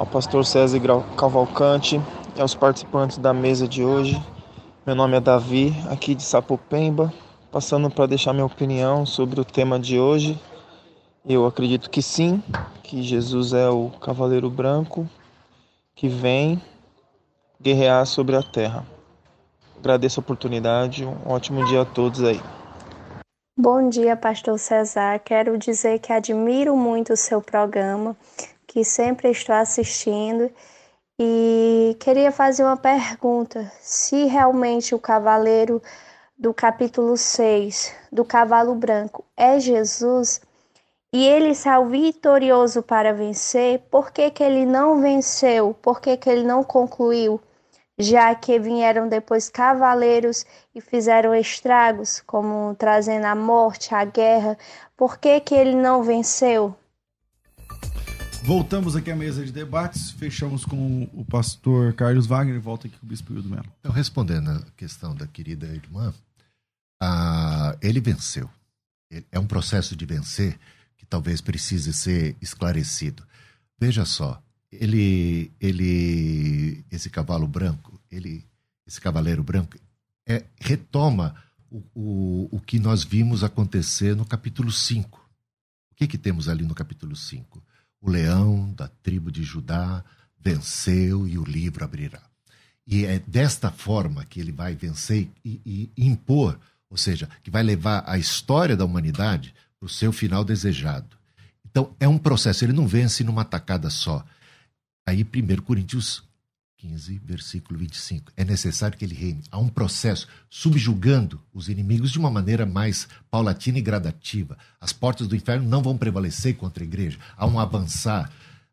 ao pastor César Cavalcante e aos participantes da mesa de hoje. Meu nome é Davi, aqui de Sapopemba, passando para deixar minha opinião sobre o tema de hoje eu acredito que sim, que Jesus é o cavaleiro branco que vem guerrear sobre a terra. Agradeço a oportunidade, um ótimo dia a todos aí.
Bom dia, pastor Cesar. Quero dizer que admiro muito o seu programa, que sempre estou assistindo e queria fazer uma pergunta: se realmente o cavaleiro do capítulo 6 do cavalo branco é Jesus, e ele saiu vitorioso para vencer, por que, que ele não venceu? Por que, que ele não concluiu? Já que vieram depois cavaleiros e fizeram estragos, como trazendo a morte, a guerra, por que, que ele não venceu?
Voltamos aqui à mesa de debates, fechamos com o pastor Carlos Wagner e volta aqui com o Bispo Hildo Melo.
Então, respondendo a questão da querida irmã, ele venceu. É um processo de vencer talvez precise ser esclarecido. Veja só, ele, ele, esse cavalo branco, ele, esse cavaleiro branco, é, retoma o, o, o que nós vimos acontecer no capítulo 5. O que, que temos ali no capítulo 5? O leão da tribo de Judá venceu e o livro abrirá. E é desta forma que ele vai vencer e, e impor, ou seja, que vai levar a história da humanidade para o seu final desejado. Então, é um processo, ele não vence numa tacada só. Aí, 1 Coríntios 15, versículo 25. É necessário que ele reine. Há um processo subjugando os inimigos de uma maneira mais paulatina e gradativa. As portas do inferno não vão prevalecer contra a igreja. Há um avançar.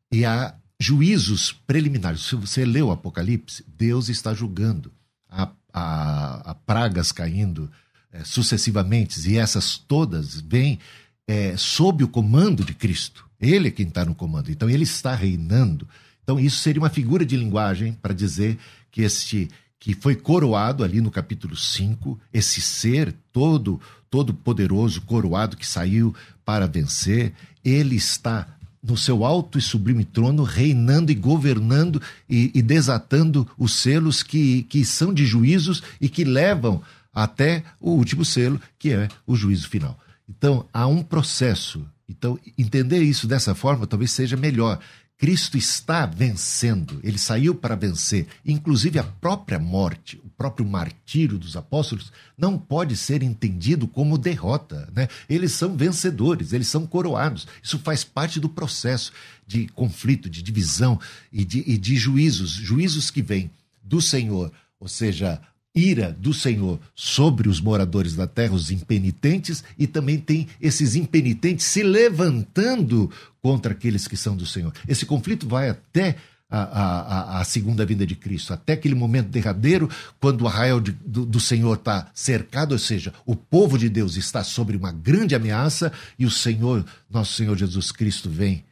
E há juízos preliminares. Se você lê o Apocalipse, Deus está julgando. Há, há, há pragas caindo é, sucessivamente, e essas todas vêm é, sob o comando de Cristo. Ele é quem está no comando. Então ele está reinando. Então isso seria uma figura de linguagem para dizer que este que foi coroado ali no capítulo 5, esse ser todo todo poderoso, coroado que saiu para vencer, ele está no seu alto e sublime trono, reinando e governando e, e, desatando os selos que, que são de juízos e que levam até o último selo, que é o juízo final. Então, há um processo. Então, entender isso dessa forma talvez seja melhor. Cristo está vencendo, ele saiu para vencer. Inclusive, a própria morte, o próprio martírio dos apóstolos, não pode ser entendido como derrota. Né? Eles são vencedores, eles são coroados. Isso faz parte do processo de conflito, de divisão e de, e de juízos juízos que vêm do Senhor, ou seja, ira do Senhor sobre os moradores da terra, os impenitentes, e também tem esses impenitentes se levantando contra aqueles que são do Senhor. Esse conflito vai até a, a, a, segunda vinda de Cristo, até aquele momento derradeiro, quando o arraial de, do, do, Senhor está cercado, ou seja, o povo de Deus está sobre uma grande ameaça e o Senhor, nosso Senhor Jesus Cristo, vem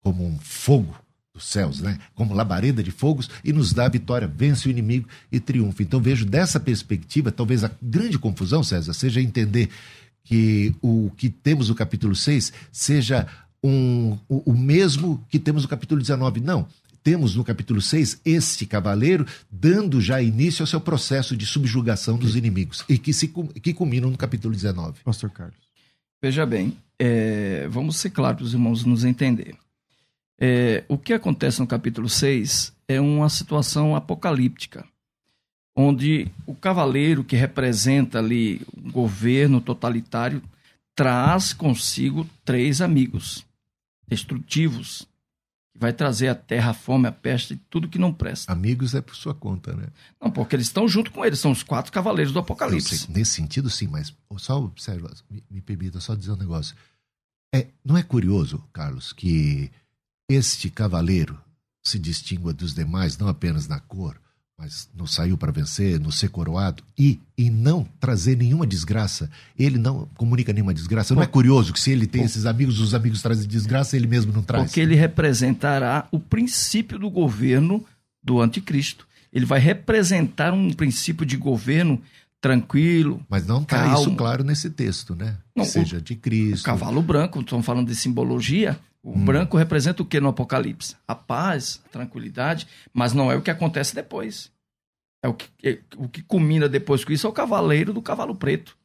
como um fogo dos céus, né? como labareda de fogos, e nos dá a vitória, vence o inimigo e triunfa. Então vejo dessa perspectiva, talvez a grande confusão, César, seja entender que o que temos no capítulo 6 seja um, o, o mesmo que temos no capítulo 19. Não, temos no capítulo 6 este cavaleiro dando já início ao seu processo de subjugação dos inimigos e que, se, que culminam no capítulo 19.
Pastor Carlos.
Veja bem, é, vamos ser claros para os irmãos nos entender. É, o que acontece no capítulo 6 é uma situação apocalíptica, onde o cavaleiro que representa ali o governo totalitário traz consigo três amigos destrutivos, que vai trazer a terra, a fome, a peste, tudo que não presta.
Amigos é por sua conta, né?
Não, porque eles estão junto com eles, são os quatro cavaleiros do Apocalipse.
Sei, nesse sentido, sim, mas só observa, me, me permita só dizer um negócio. É, não é curioso, Carlos, que este cavaleiro se distingua dos demais não apenas na cor, mas não saiu para vencer, não ser coroado e, e não trazer nenhuma desgraça. Ele não comunica nenhuma desgraça. Não é curioso que se ele tem esses amigos, os amigos trazem desgraça, ele mesmo não traz?
Porque ele representará o princípio do governo do anticristo. Ele vai representar um princípio de governo tranquilo.
Mas não está isso claro nesse texto, né? Não, seja de Cristo.
Cavalo branco, estamos falando de simbologia, o hum. branco representa o que no Apocalipse? A paz, a tranquilidade, mas não é o que acontece depois. É o que, é, o que culmina depois com isso é o cavaleiro do cavalo preto.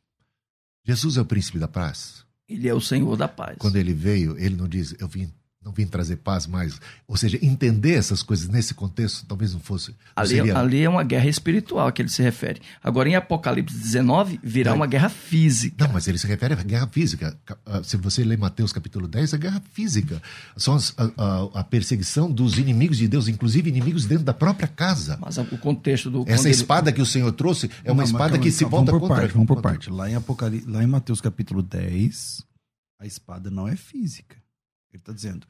Jesus é o príncipe da paz.
Ele é o Senhor da paz.
Quando ele veio, ele não diz, eu vim não vim trazer paz mais. Ou seja, entender essas coisas nesse contexto talvez não fosse. Não
ali, seria... ali é uma guerra espiritual a que ele se refere. Agora, em Apocalipse 19, virá é. uma guerra física.
Não, mas ele se refere à guerra física. Ah, se você ler Mateus capítulo 10, é guerra física. São as, a, a, a, perseguição dos inimigos de Deus, inclusive inimigos dentro da própria casa.
Mas o contexto do.
Essa espada ele... que o Senhor trouxe é uma não, espada que se volta
vamos
por contra.
Parte, vamos por parte. Lá em, Apocalipse, lá em Mateus capítulo 10, a espada não é física. Ele está dizendo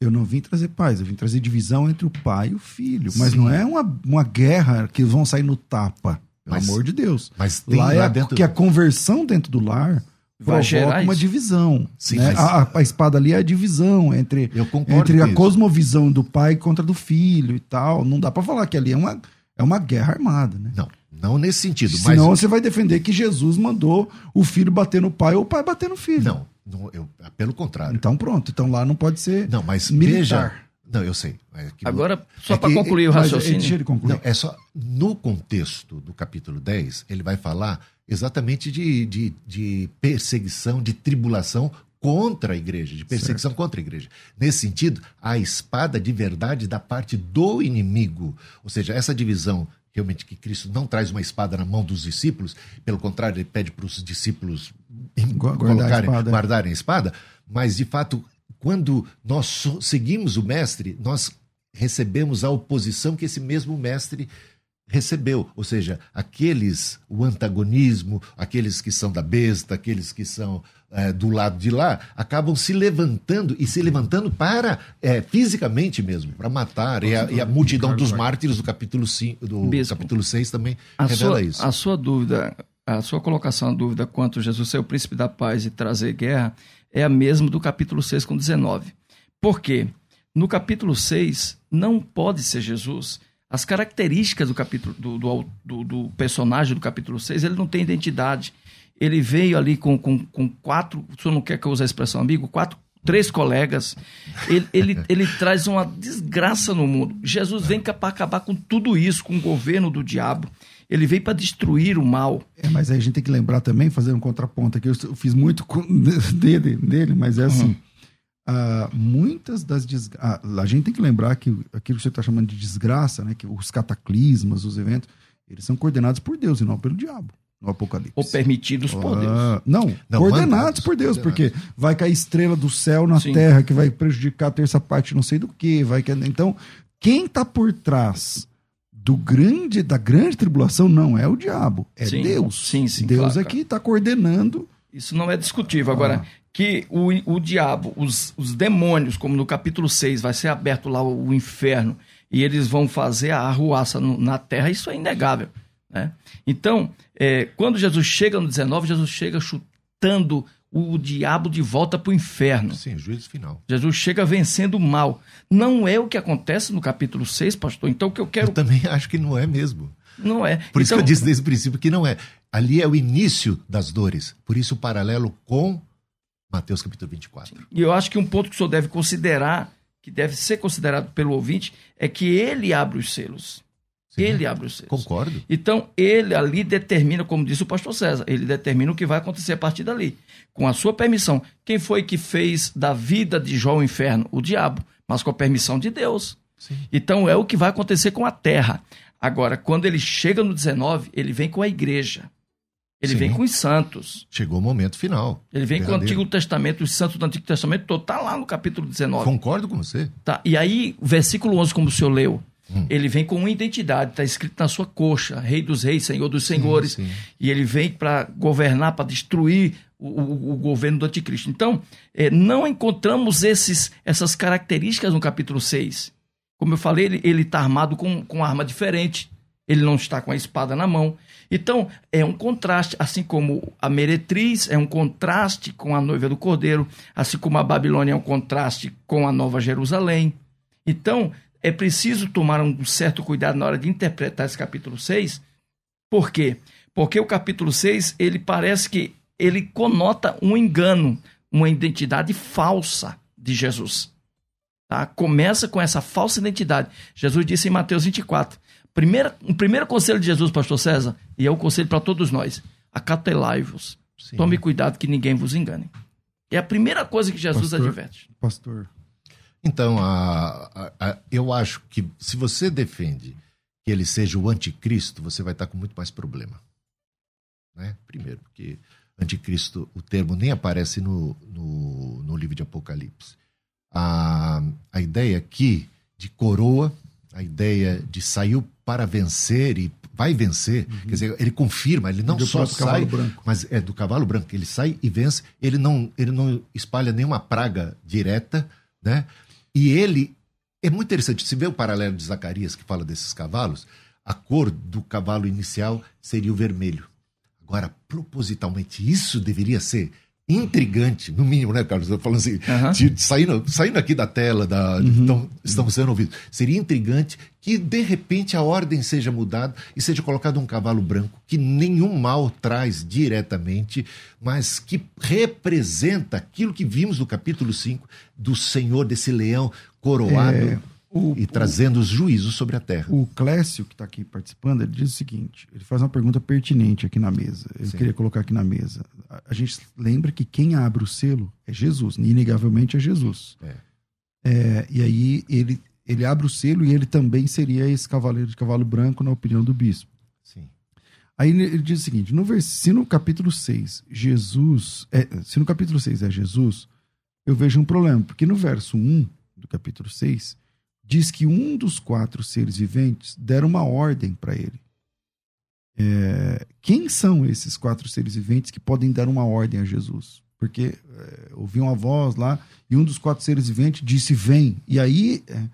eu não vim trazer paz, eu vim trazer divisão entre o pai e o filho. Mas Sim. não é uma, uma guerra que vão sair no tapa. Pelo mas, amor de Deus.
Mas
lá, lá é a, dentro... que a conversão dentro do lar vai gerar uma isso. divisão. Sim, né? mas... a, a, espada ali é a divisão entre, entre a cosmovisão do pai contra do filho e tal. Não dá para falar que ali é uma, é uma guerra armada, né?
Não, não nesse sentido.
Senão mas... você vai defender que Jesus mandou o filho bater no pai ou o pai bater no filho.
Não, não, eu, pelo contrário.
Então pronto. Então lá não pode ser
Não, mas militar. veja... Não, eu sei.
É Agora, só é para concluir o raciocínio.
Ele concluir.
Não, é só, no contexto do capítulo 10, ele vai falar exatamente de, de, de perseguição, de tribulação contra a igreja, de perseguição certo. contra a igreja. Nesse sentido, a espada de verdade da parte do inimigo. Ou seja, essa divisão realmente que Cristo não traz uma espada na mão dos discípulos, pelo contrário, ele pede para os discípulos a espada. guardarem a espada, mas de fato, quando nós seguimos o mestre, nós recebemos a oposição que esse mesmo mestre recebeu, ou seja, aqueles, o antagonismo, aqueles que são da besta, aqueles que são é, do lado de lá, acabam se levantando e se levantando para, é, fisicamente mesmo, para matar. E a, e a, multidão dos mártires do capítulo, 5, do Bispo, capítulo 6 também revela
sua,
isso.
A sua dúvida, a sua colocação, a dúvida quanto Jesus ser o príncipe da paz e trazer guerra, é a mesma do capítulo 6 com 19. Por quê? No capítulo 6, não pode ser Jesus as características do capítulo do, do, do, do, personagem do capítulo 6, ele não tem identidade. ele veio ali com, com, com quatro, o senhor não quer que eu use a expressão amigo, quatro, três colegas. Ele, ele, ele traz uma desgraça no mundo. Jesus vem para acabar com tudo isso, com o governo do diabo. Ele veio para destruir o mal.
É, mas aí a gente tem que lembrar também, fazer um contraponto aqui. Eu fiz muito dele, dele mas é assim. Uhum. Uh, muitas das desgraças. Uh, a gente tem que lembrar que aquilo que você está chamando de desgraça, né, que os cataclismas, os eventos, eles são coordenados por Deus e não pelo diabo no Apocalipse.
Ou permitidos por Deus.
Ah, não, não, coordenados por Deus, porque vai cair estrela do céu na Sim. terra que vai prejudicar a terça parte não sei do que, vai Então, quem está por trás do grande da grande tribulação não é o diabo, é
sim,
Deus.
Sim, sim,
Deus claro, aqui está coordenando.
Isso não é discutível. Agora, ah. que o, o diabo, os, os demônios, como no capítulo 6, vai ser aberto lá o, o inferno e eles vão fazer a arruaça no, na terra, isso é inegável. Né? Então, é, quando Jesus chega no 19, Jesus chega chutando o diabo de volta para o inferno.
Sim, juízo final.
Jesus chega vencendo o mal. Não é o que acontece no capítulo 6, pastor. Então, o que eu quero.
Eu também acho que não é mesmo.
Não é.
Por isso então... que eu disse desde o princípio que não é. Ali é o início das dores. Por isso, o paralelo com Mateus capítulo 24.
E eu acho que um ponto que o senhor deve considerar, que deve ser considerado pelo ouvinte, é que ele abre os selos. Sim, ele abre os selos.
Concordo.
Então, ele ali determina, como disse o pastor César, ele determina o que vai acontecer a partir dali. Com a sua permissão. Quem foi que fez da vida de Jó o inferno? O diabo, mas com a permissão de Deus. Sim. Então, é o que vai acontecer com a terra. Agora, quando ele chega no 19, ele vem com a igreja. Ele Sim. vem com os santos.
Chegou o momento final.
Ele vem verdadeiro. com o Antigo Testamento, os santos do Antigo Testamento todo. Está lá no capítulo 19.
Concordo com você.
Tá. E aí, o versículo 11, como o senhor leu, Hum. Ele vem com uma identidade, está escrito na sua coxa, Rei dos Reis, Senhor dos Senhores. Sim, sim. E ele vem para governar, para destruir o, o, o, governo do anticristo. Então, é, não encontramos esses, essas características no capítulo 6. Como eu falei, ele está armado com, com arma diferente. Ele não está com a espada na mão. Então, é um contraste, assim como a meretriz é um contraste com a noiva do cordeiro, assim como a Babilônia é um contraste com a Nova Jerusalém. Então, é preciso tomar um certo cuidado na hora de interpretar esse capítulo 6. Por quê? Porque o capítulo 6, ele parece que ele conota um engano, uma identidade falsa de Jesus. Tá? Começa com essa falsa identidade. Jesus disse em Mateus 24. Primeira, o primeiro conselho de Jesus, pastor César, e é o conselho para todos nós: acatelai-vos. Tome cuidado que ninguém vos engane. É a primeira coisa que Jesus
pastor,
adverte.
Pastor,
então, a, a, a, eu acho que se você defende que ele seja o anticristo, você vai estar com muito mais problema. Né? Primeiro, porque anticristo, o termo nem aparece no, no, no livro de Apocalipse. A, a ideia aqui de coroa, a ideia de saiu para vencer e vai vencer, uhum. quer dizer, ele confirma, ele não só sai, mas é do cavalo branco, ele sai e vence, ele não, ele não espalha nenhuma praga direta, né? E ele. É muito interessante. Se vê o paralelo de Zacarias, que fala desses cavalos, a cor do cavalo inicial seria o vermelho. Agora, propositalmente, isso deveria ser intrigante, no mínimo, né, Carlos? Eu falando assim, uhum. de, saindo, saindo aqui da tela, da, uhum. então, estamos sendo ouvidos. Seria intrigante que, de repente, a ordem seja mudada e seja colocado um cavalo branco que nenhum mal traz diretamente, mas que representa aquilo que vimos no capítulo 5 do Senhor, desse leão coroado. É o, e trazendo os juízos sobre a terra.
O Clécio, que está aqui participando, ele diz o seguinte: ele faz uma pergunta pertinente aqui na mesa. Eu Sim. queria colocar aqui na mesa. A, a, gente lembra que quem abre o selo é Jesus, inegavelmente é Jesus. É. É, e aí ele, ele abre o selo e ele também seria esse cavaleiro de cavalo branco, na opinião do bispo.
Sim.
Aí ele diz o seguinte: no vers, se no capítulo 6, Jesus. É, se no capítulo 6 é Jesus, eu vejo um problema, porque no verso 1 do capítulo 6 diz que um dos quatro seres viventes deram uma ordem para ele. É, quem são esses quatro seres viventes que podem dar uma ordem a Jesus? Porque é, ouviu uma voz lá e um dos quatro seres viventes disse: Vem. E aí, é,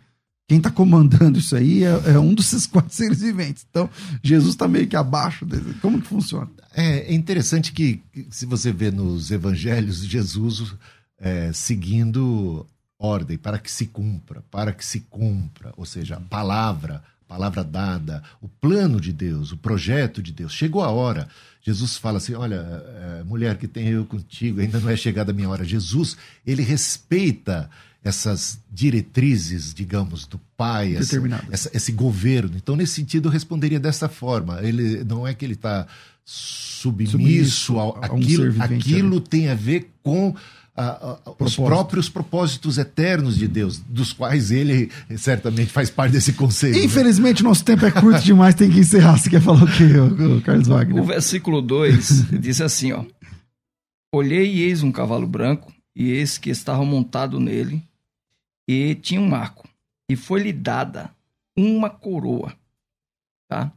quem está comandando isso aí é, é, um desses quatro seres viventes. Então, Jesus está meio que abaixo. Como que funciona?
É, é interessante que, se você vê nos evangelhos, Jesus é, seguindo ordem, para que se cumpra, para que se cumpra, ou seja, a palavra, palavra dada, o plano de Deus, o projeto de Deus. Chegou a hora. Jesus fala assim: Olha, é, mulher que tem eu contigo, ainda não é chegada a minha hora. Jesus, ele respeita essas diretrizes, digamos, do pai, essa, essa, esse governo. Então, nesse sentido, eu responderia dessa forma. Ele não é que ele está submisso, submisso ao, a aquilo, aquilo tem a ver com a, a, os próprios propósitos eternos de Deus, dos quais ele certamente faz parte desse conselho.
Né? Infelizmente, né? nosso tempo é curto demais, tem que encerrar. Você quer falar o quê, Carlos Wagner?
O versículo 2 diz assim: ó, Olhei e eis um cavalo branco, e eis que estava montado nele, e tinha um arco, e foi-lhe dada uma coroa. Tá?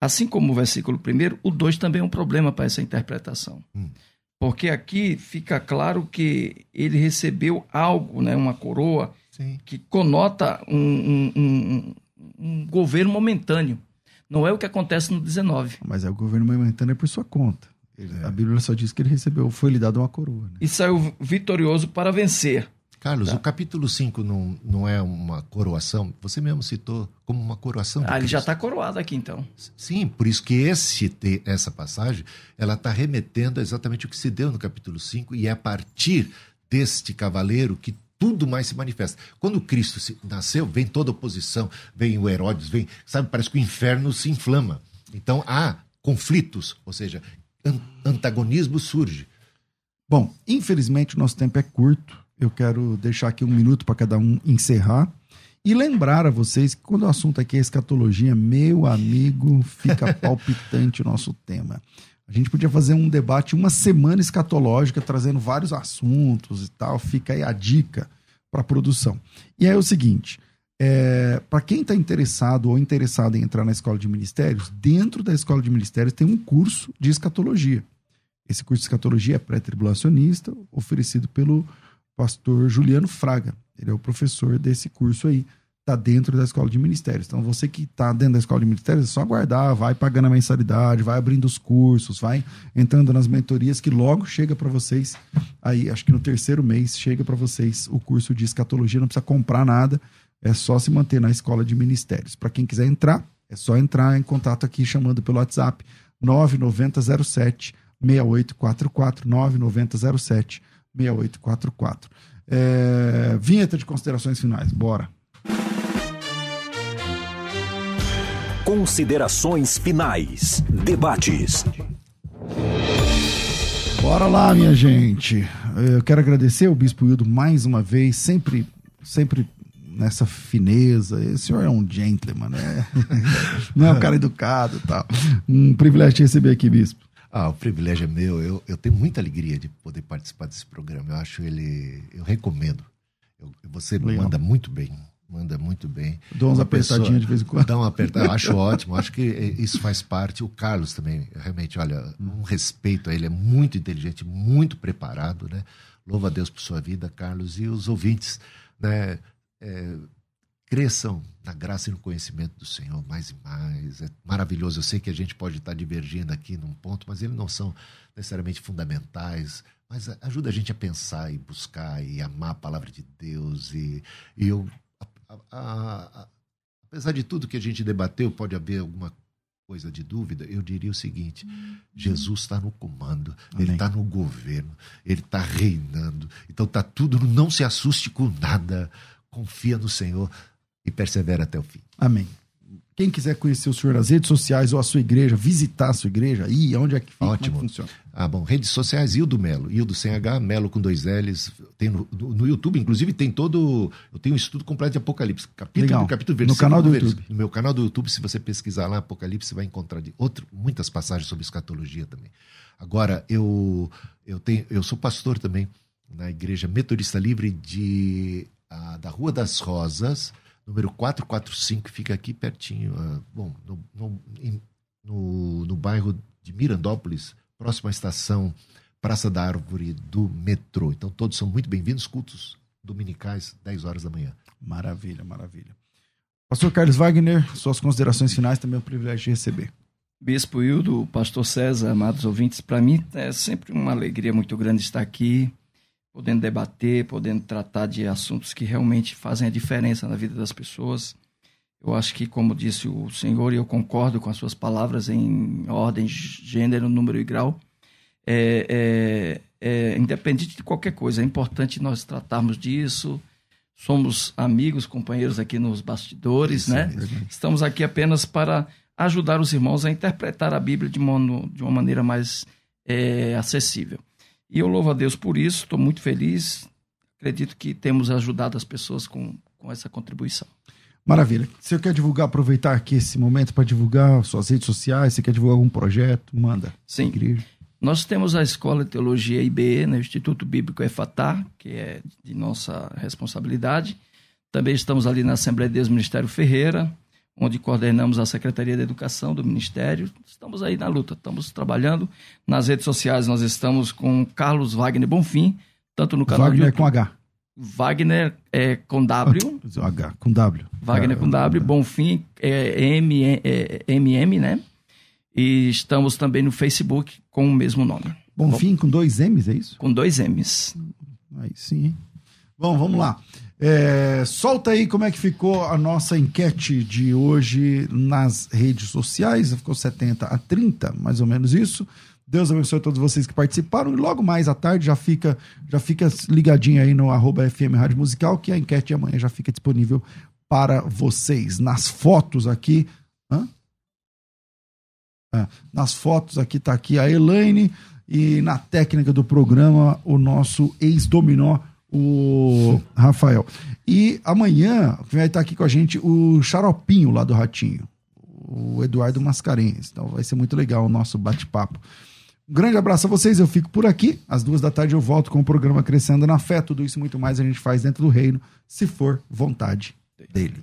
Assim como o versículo 1, o 2 também é um problema para essa interpretação. Hum. Porque aqui fica claro que ele recebeu algo, né, uma coroa, Sim. que conota um, um, um, um, governo momentâneo. Não é o que acontece no 19.
Mas é o governo momentâneo é por sua conta. É. A Bíblia só diz que ele recebeu, foi lhe dado uma coroa. Né?
E saiu vitorioso para vencer.
Carlos, tá. o capítulo 5 não, não é uma coroação, você mesmo citou como uma coroação.
Ah, ele já está coroado aqui então.
Sim, por isso que esse, essa passagem ela está remetendo a exatamente o que se deu no capítulo 5 e é a partir deste cavaleiro que tudo mais se manifesta. Quando Cristo nasceu, vem toda oposição, vem o Herodes, vem, sabe, parece que o inferno se inflama. Então há conflitos, ou seja, antagonismo surge.
Bom, infelizmente o nosso tempo é curto eu quero deixar aqui um minuto para cada um encerrar. E lembrar a vocês que quando o assunto aqui é escatologia, meu amigo, fica palpitante o nosso tema. A gente podia fazer um debate, uma semana escatológica, trazendo vários assuntos e tal. Fica aí a dica para a produção. E aí é o seguinte: é, para quem está interessado ou interessado em entrar na escola de ministérios, dentro da escola de ministérios tem um curso de escatologia. Esse curso de escatologia é pré-tribulacionista, oferecido pelo pastor Juliano Fraga. Ele é o professor desse curso aí. Está dentro da escola de ministérios. Então, você que está dentro da escola de ministérios, é só aguardar, vai pagando a mensalidade, vai abrindo os cursos, vai entrando nas mentorias, que logo chega para vocês. Aí, acho que no terceiro mês, chega para vocês o curso de escatologia. Não precisa comprar nada, é só se manter na escola de ministérios. Para quem quiser entrar, é só entrar em contato aqui chamando pelo WhatsApp 9907 6844 9907 6844. É, vinheta de considerações finais, bora.
Considerações finais. Debates.
Bora lá, minha gente. Eu quero agradecer ao Bispo Hildo mais uma vez, sempre, sempre nessa fineza. Esse senhor é um gentleman, né? Não é um cara educado e tal. Um privilégio te receber aqui, Bispo.
Ah, o privilégio é meu. Eu, eu tenho muita alegria de poder participar desse programa. Eu acho ele. Eu recomendo. Eu, você Legal. manda muito bem. Manda muito bem.
Dou uns apertadinhos de vez em quando.
Dá uma apertada. Eu acho ótimo. Acho que isso faz parte. O Carlos também, realmente, olha, um respeito a ele. É muito inteligente, muito preparado, né? Louva a Deus por sua vida, Carlos. E os ouvintes, né? É, cresçam na graça e no conhecimento do Senhor mais e mais. É maravilhoso. Eu sei que a gente pode estar divergindo aqui num ponto, mas eles não são necessariamente fundamentais. Mas ajuda a gente a pensar e buscar e amar a palavra de Deus. E, e eu, a, a, a, apesar de tudo que a gente debateu, pode haver alguma coisa de dúvida, eu diria o seguinte: Jesus está no comando, Amém. ele está no governo, ele está reinando. Então está tudo, não se assuste com nada, confia no Senhor e persevera até o fim.
Amém. Quem quiser conhecer o senhor nas redes sociais ou a sua igreja, visitar a sua igreja, aí onde é que fica,
Ótimo.
como é funciona?
Ah, bom, redes sociais, Ildo Melo, Ildo sem H, Melo com dois L's, tem no, no, YouTube, inclusive tem todo, eu tenho um estudo completo de Apocalipse, capítulo
Legal.
por capítulo,
versículo No canal do YouTube.
No meu canal do YouTube, se você pesquisar lá Apocalipse, você vai encontrar de outro, muitas passagens sobre escatologia também. Agora, eu, eu, tenho, eu sou pastor também na Igreja Metodista Livre de, a, da Rua das Rosas, número 445, fica aqui pertinho, uh, bom, no, no, no, no, bairro de Mirandópolis, próxima à estação Praça da Árvore do metrô. Então todos são muito bem-vindos, cultos dominicais, 10 horas da manhã.
Maravilha, maravilha. Pastor Carlos Wagner, suas considerações finais também é um privilégio de receber.
Bispo Hildo, Pastor César, amados ouvintes, para mim é sempre uma alegria muito grande estar aqui podendo debater, podendo tratar de assuntos que realmente fazem a diferença na vida das pessoas. Eu acho que, como disse o senhor, e eu concordo com as suas palavras em ordem, gênero, número e grau, é, é, é, independente de qualquer coisa, é importante nós tratarmos disso. Somos amigos, companheiros aqui nos bastidores, Isso, né? É Estamos aqui apenas para ajudar os irmãos a interpretar a Bíblia de uma, de uma maneira mais é, acessível. E eu louvo a Deus por isso, estou muito feliz. Acredito que temos ajudado as pessoas com, com essa contribuição.
Maravilha. Você quer divulgar, aproveitar aqui esse momento para divulgar suas redes sociais? Você quer divulgar algum projeto? Manda.
Sim. Igreja. Nós temos a Escola de Teologia IBE, né, Instituto Bíblico EFATAR, que é de nossa responsabilidade. Também estamos ali na Assembleia de Deus Ministério Ferreira, onde coordenamos a Secretaria de Educação do Ministério. Estamos aí na luta, estamos trabalhando. Nas redes sociais nós estamos com Carlos Wagner Bonfim, tanto no canal
Wagner com H.
Wagner é com W.
H, com W.
Wagner com W, Bonfim é M, é, MM, né? E estamos também no Facebook com o mesmo nome.
Bonfim com dois M's, é isso?
Com dois M's.
Aí sim. Bom, vamos lá. É, solta aí como é que ficou a nossa enquete de hoje nas redes sociais. Ficou 70 a 30, mais ou menos isso. Deus abençoe a todos vocês que participaram. E logo mais à tarde já fica, já fica ligadinho aí no arroba FM Rádio Musical, que a enquete de amanhã já fica disponível para vocês. Nas fotos aqui. Hã? É, nas fotos aqui tá aqui a Elaine e na técnica do programa o nosso ex-dominó, o Rafael. E amanhã vai estar aqui com a gente o Xaropinho lá do Ratinho, o Eduardo Mascarenhas. Então vai ser muito legal o nosso bate-papo. Um grande abraço a vocês, eu fico por aqui. Às duas da tarde eu volto com o programa Crescendo na Fé. Tudo isso e muito mais a gente faz dentro do reino, se for vontade dele.